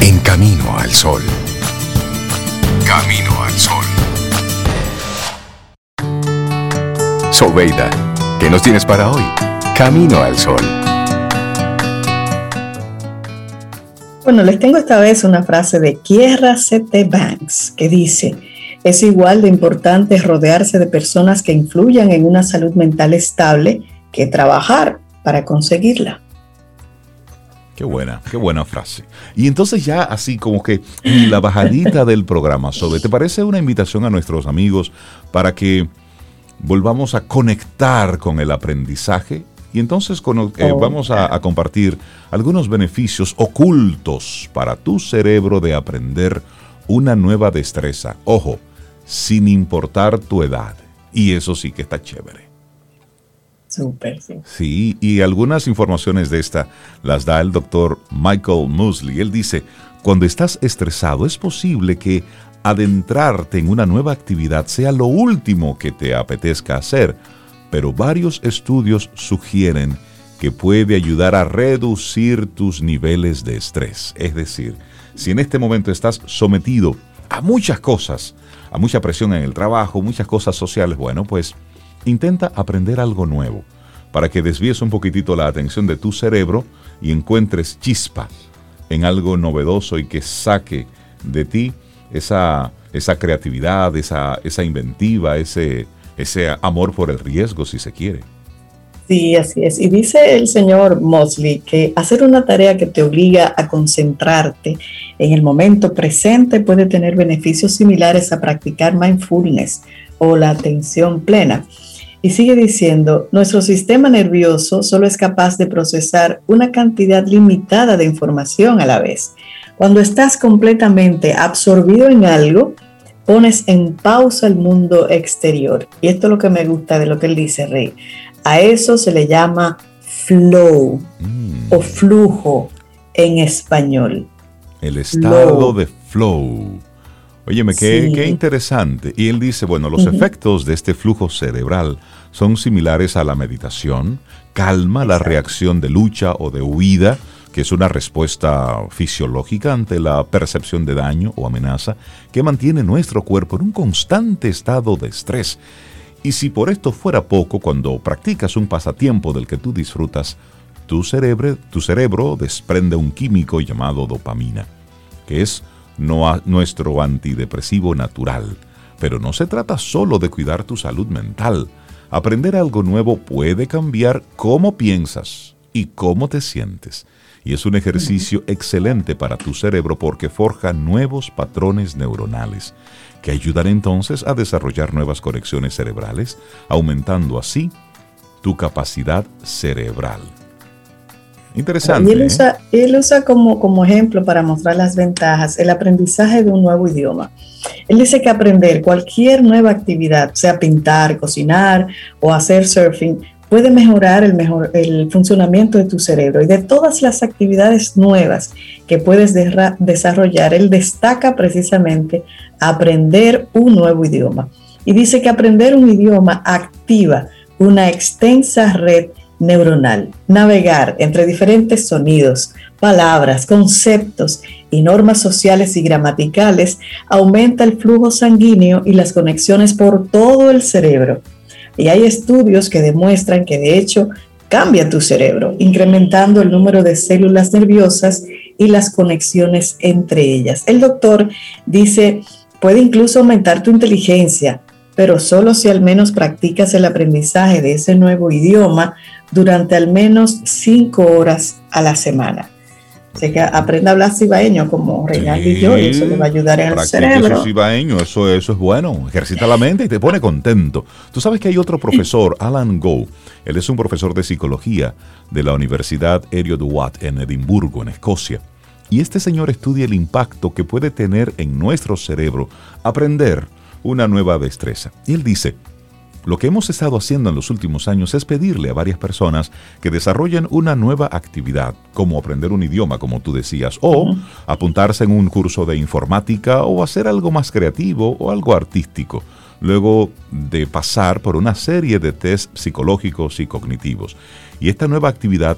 En camino al sol. Camino al sol. Sobeida, ¿qué nos tienes para hoy? Camino al sol. Bueno, les tengo esta vez una frase de Kiera C.T. Banks que dice, es igual de importante rodearse de personas que influyan en una salud mental estable que trabajar para conseguirla. Qué buena, qué buena frase. Y entonces ya así como que la bajadita del programa, sobre, ¿te parece una invitación a nuestros amigos para que volvamos a conectar con el aprendizaje y entonces eh, oh, vamos a, compartir algunos beneficios ocultos para tu cerebro de aprender una nueva destreza. Ojo, sin importar tu edad. Y eso sí que está chévere. Súper, sí. Sí, y algunas informaciones de esta las da el doctor Michael Mosley. Él dice, cuando estás estresado es posible que adentrarte en una nueva actividad sea lo último que te apetezca hacer pero varios estudios sugieren que puede ayudar a reducir tus niveles de estrés. Es decir, si en este momento estás sometido a muchas cosas, a mucha presión en el trabajo, muchas cosas sociales, bueno, pues intenta aprender algo nuevo para que desvíes un poquitito la atención de tu cerebro y encuentres chispa en algo novedoso y que saque de ti esa, esa creatividad, esa, esa inventiva, ese, ese amor por el riesgo, si se quiere. Sí, así es. Y dice el señor Mosley que hacer una tarea que te obliga a concentrarte en el momento presente puede tener beneficios similares a practicar mindfulness o la atención plena. Y sigue diciendo, nuestro sistema nervioso solo es capaz de procesar una cantidad limitada de información a la vez. Cuando estás completamente absorbido en algo, pones en pausa el mundo exterior. Y esto es lo que me gusta de lo que él dice, Rey. A eso se le llama flow o mm. flujo en español. El estado de flow. Óyeme, qué, qué, interesante. Y él dice, bueno, los efectos de este flujo cerebral son similares a la meditación, calma la reacción de lucha o de huida, que es una respuesta fisiológica ante la percepción de daño o amenaza que mantiene nuestro cuerpo en un constante estado de estrés. Y si por esto fuera poco, cuando practicas un pasatiempo del que tú disfrutas, tu cerebro, desprende un químico llamado dopamina, que es nuestro antidepresivo natural. Pero no se trata solo de cuidar tu salud mental. Aprender algo nuevo puede cambiar cómo piensas y cómo te sientes y es un ejercicio excelente para tu cerebro porque forja nuevos patrones neuronales que ayudan entonces a desarrollar nuevas conexiones cerebrales, aumentando así tu capacidad cerebral. Interesante. Y él ¿eh? usa, él usa como, como ejemplo para mostrar las ventajas el aprendizaje de un nuevo idioma. Él dice que aprender cualquier nueva actividad, sea pintar, cocinar o hacer surfing, puede mejorar el, mejor, el funcionamiento de tu cerebro y de todas las actividades nuevas que puedes desarrollar. Él destaca precisamente aprender un nuevo idioma. Y dice que aprender un idioma activa una extensa red neuronal. Navegar entre diferentes sonidos, palabras, conceptos y normas sociales y gramaticales aumenta el flujo sanguíneo y las conexiones por todo el cerebro y hay estudios que demuestran que de hecho cambia tu cerebro, incrementando el número de células nerviosas y las conexiones entre ellas. El doctor dice, puede incluso aumentar tu inteligencia, pero solo si al menos practicas el aprendizaje de ese nuevo idioma durante al menos cinco horas a la semana. Así que aprenda a hablar cibaeño como Regal y yo, y eso le va a ayudar en el cerebro. Eso cibaeño, eso, eso es bueno. Ejercita la mente y te pone contento. Tú sabes que hay otro profesor, Alan Go. Él es un profesor de psicología de la Universidad Heriot Watt en Edimburgo, en Escocia. Y este señor estudia el impacto que puede tener en nuestro cerebro aprender una nueva destreza. Y él dice, lo que hemos estado haciendo en los últimos años es pedirle a varias personas que desarrollen una nueva actividad, como aprender un idioma, como tú decías, o apuntarse en un curso de informática o hacer algo más creativo o algo artístico, luego de pasar por una serie de test psicológicos y cognitivos. Y esta nueva actividad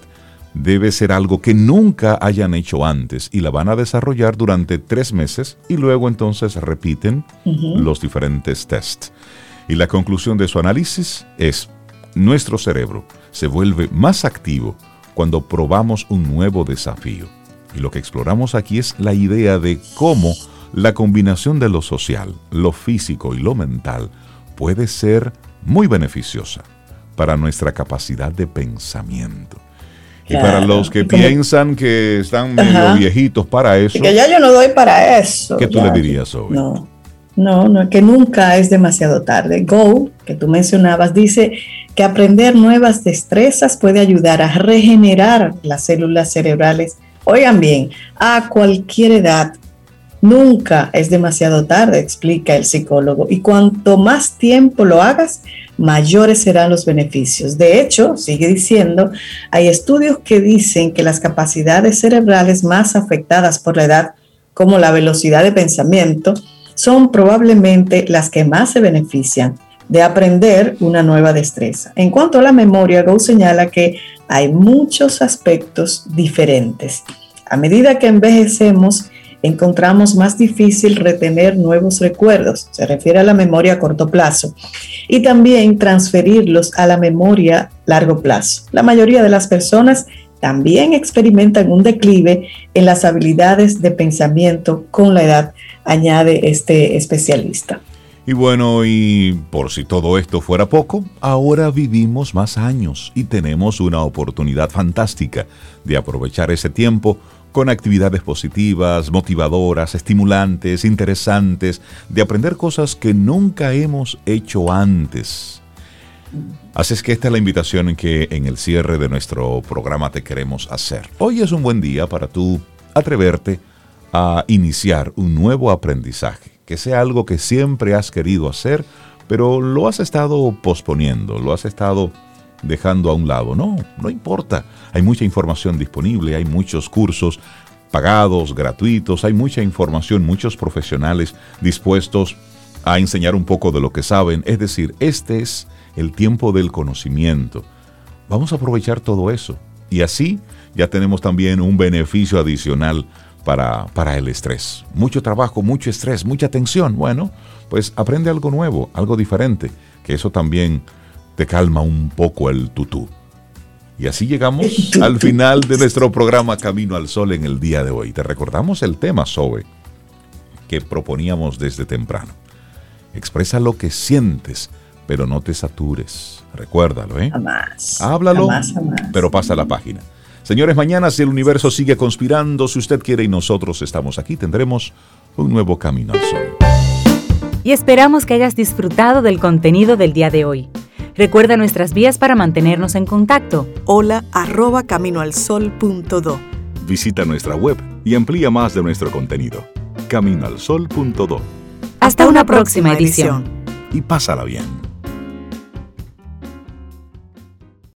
debe ser algo que nunca hayan hecho antes y la van a desarrollar durante tres meses y luego entonces repiten los diferentes tests. Y la conclusión de su análisis es, nuestro cerebro se vuelve más activo cuando probamos un nuevo desafío. Y lo que exploramos aquí es la idea de cómo la combinación de lo social, lo físico y lo mental puede ser muy beneficiosa para nuestra capacidad de pensamiento. Y para los que piensan que están medio viejitos para eso. que ya yo no doy para eso. ¿Qué tú le dirías hoy? No, no, no, que nunca es demasiado tarde. Go, que tú mencionabas, dice que aprender nuevas destrezas puede ayudar a regenerar las células cerebrales. Oigan bien, a cualquier edad. Nunca es demasiado tarde, explica el psicólogo. Y cuanto más tiempo lo hagas, mayores serán los beneficios. De hecho, sigue diciendo, hay estudios que dicen que las capacidades cerebrales más afectadas por la edad, como la velocidad de pensamiento, son probablemente las que más se benefician de aprender una nueva destreza. En cuanto a la memoria, Go señala que hay muchos aspectos diferentes. A medida que envejecemos, encontramos más difícil retener nuevos recuerdos, se refiere a la memoria a corto plazo, y también transferirlos a la memoria a largo plazo. La mayoría de las personas también experimentan un declive en las habilidades de pensamiento con la edad, añade este especialista. Y bueno, y por si todo esto fuera poco, ahora vivimos más años y tenemos una oportunidad fantástica de aprovechar ese tiempo con actividades positivas, motivadoras, estimulantes, interesantes, de aprender cosas que nunca hemos hecho antes. Así es que esta es la invitación que en el cierre de nuestro programa te queremos hacer. Hoy es un buen día para tú atreverte a iniciar un nuevo aprendizaje, que sea algo que siempre has querido hacer, pero lo has estado posponiendo, lo has estado dejando a un lado. No, no importa. Hay mucha información disponible, hay muchos cursos pagados, gratuitos, hay mucha información, muchos profesionales dispuestos a enseñar un poco de lo que saben. Es decir, este es el tiempo del conocimiento. Vamos a aprovechar todo eso. Y así ya tenemos también un beneficio adicional para, para el estrés. Mucho trabajo, mucho estrés, mucha tensión. Bueno, pues aprende algo nuevo, algo diferente, que eso también te calma un poco el tutú. Y así llegamos al final de nuestro programa Camino al Sol en el día de hoy. Te recordamos el tema, Zoe, que proponíamos desde temprano. Expresa lo que sientes, pero no te satures. Recuérdalo, ¿eh? Jamás. Háblalo, pero pasa la página. Señores, mañana si el universo sigue conspirando, si usted quiere y nosotros estamos aquí, tendremos un nuevo Camino al Sol. Y esperamos que hayas disfrutado del contenido del día de hoy. Recuerda nuestras vías para mantenernos en contacto. Hola arroba caminoalsol.do. Visita nuestra web y amplía más de nuestro contenido. Caminoalsol.do. Hasta, una, próxima, edición. Y pásala bien.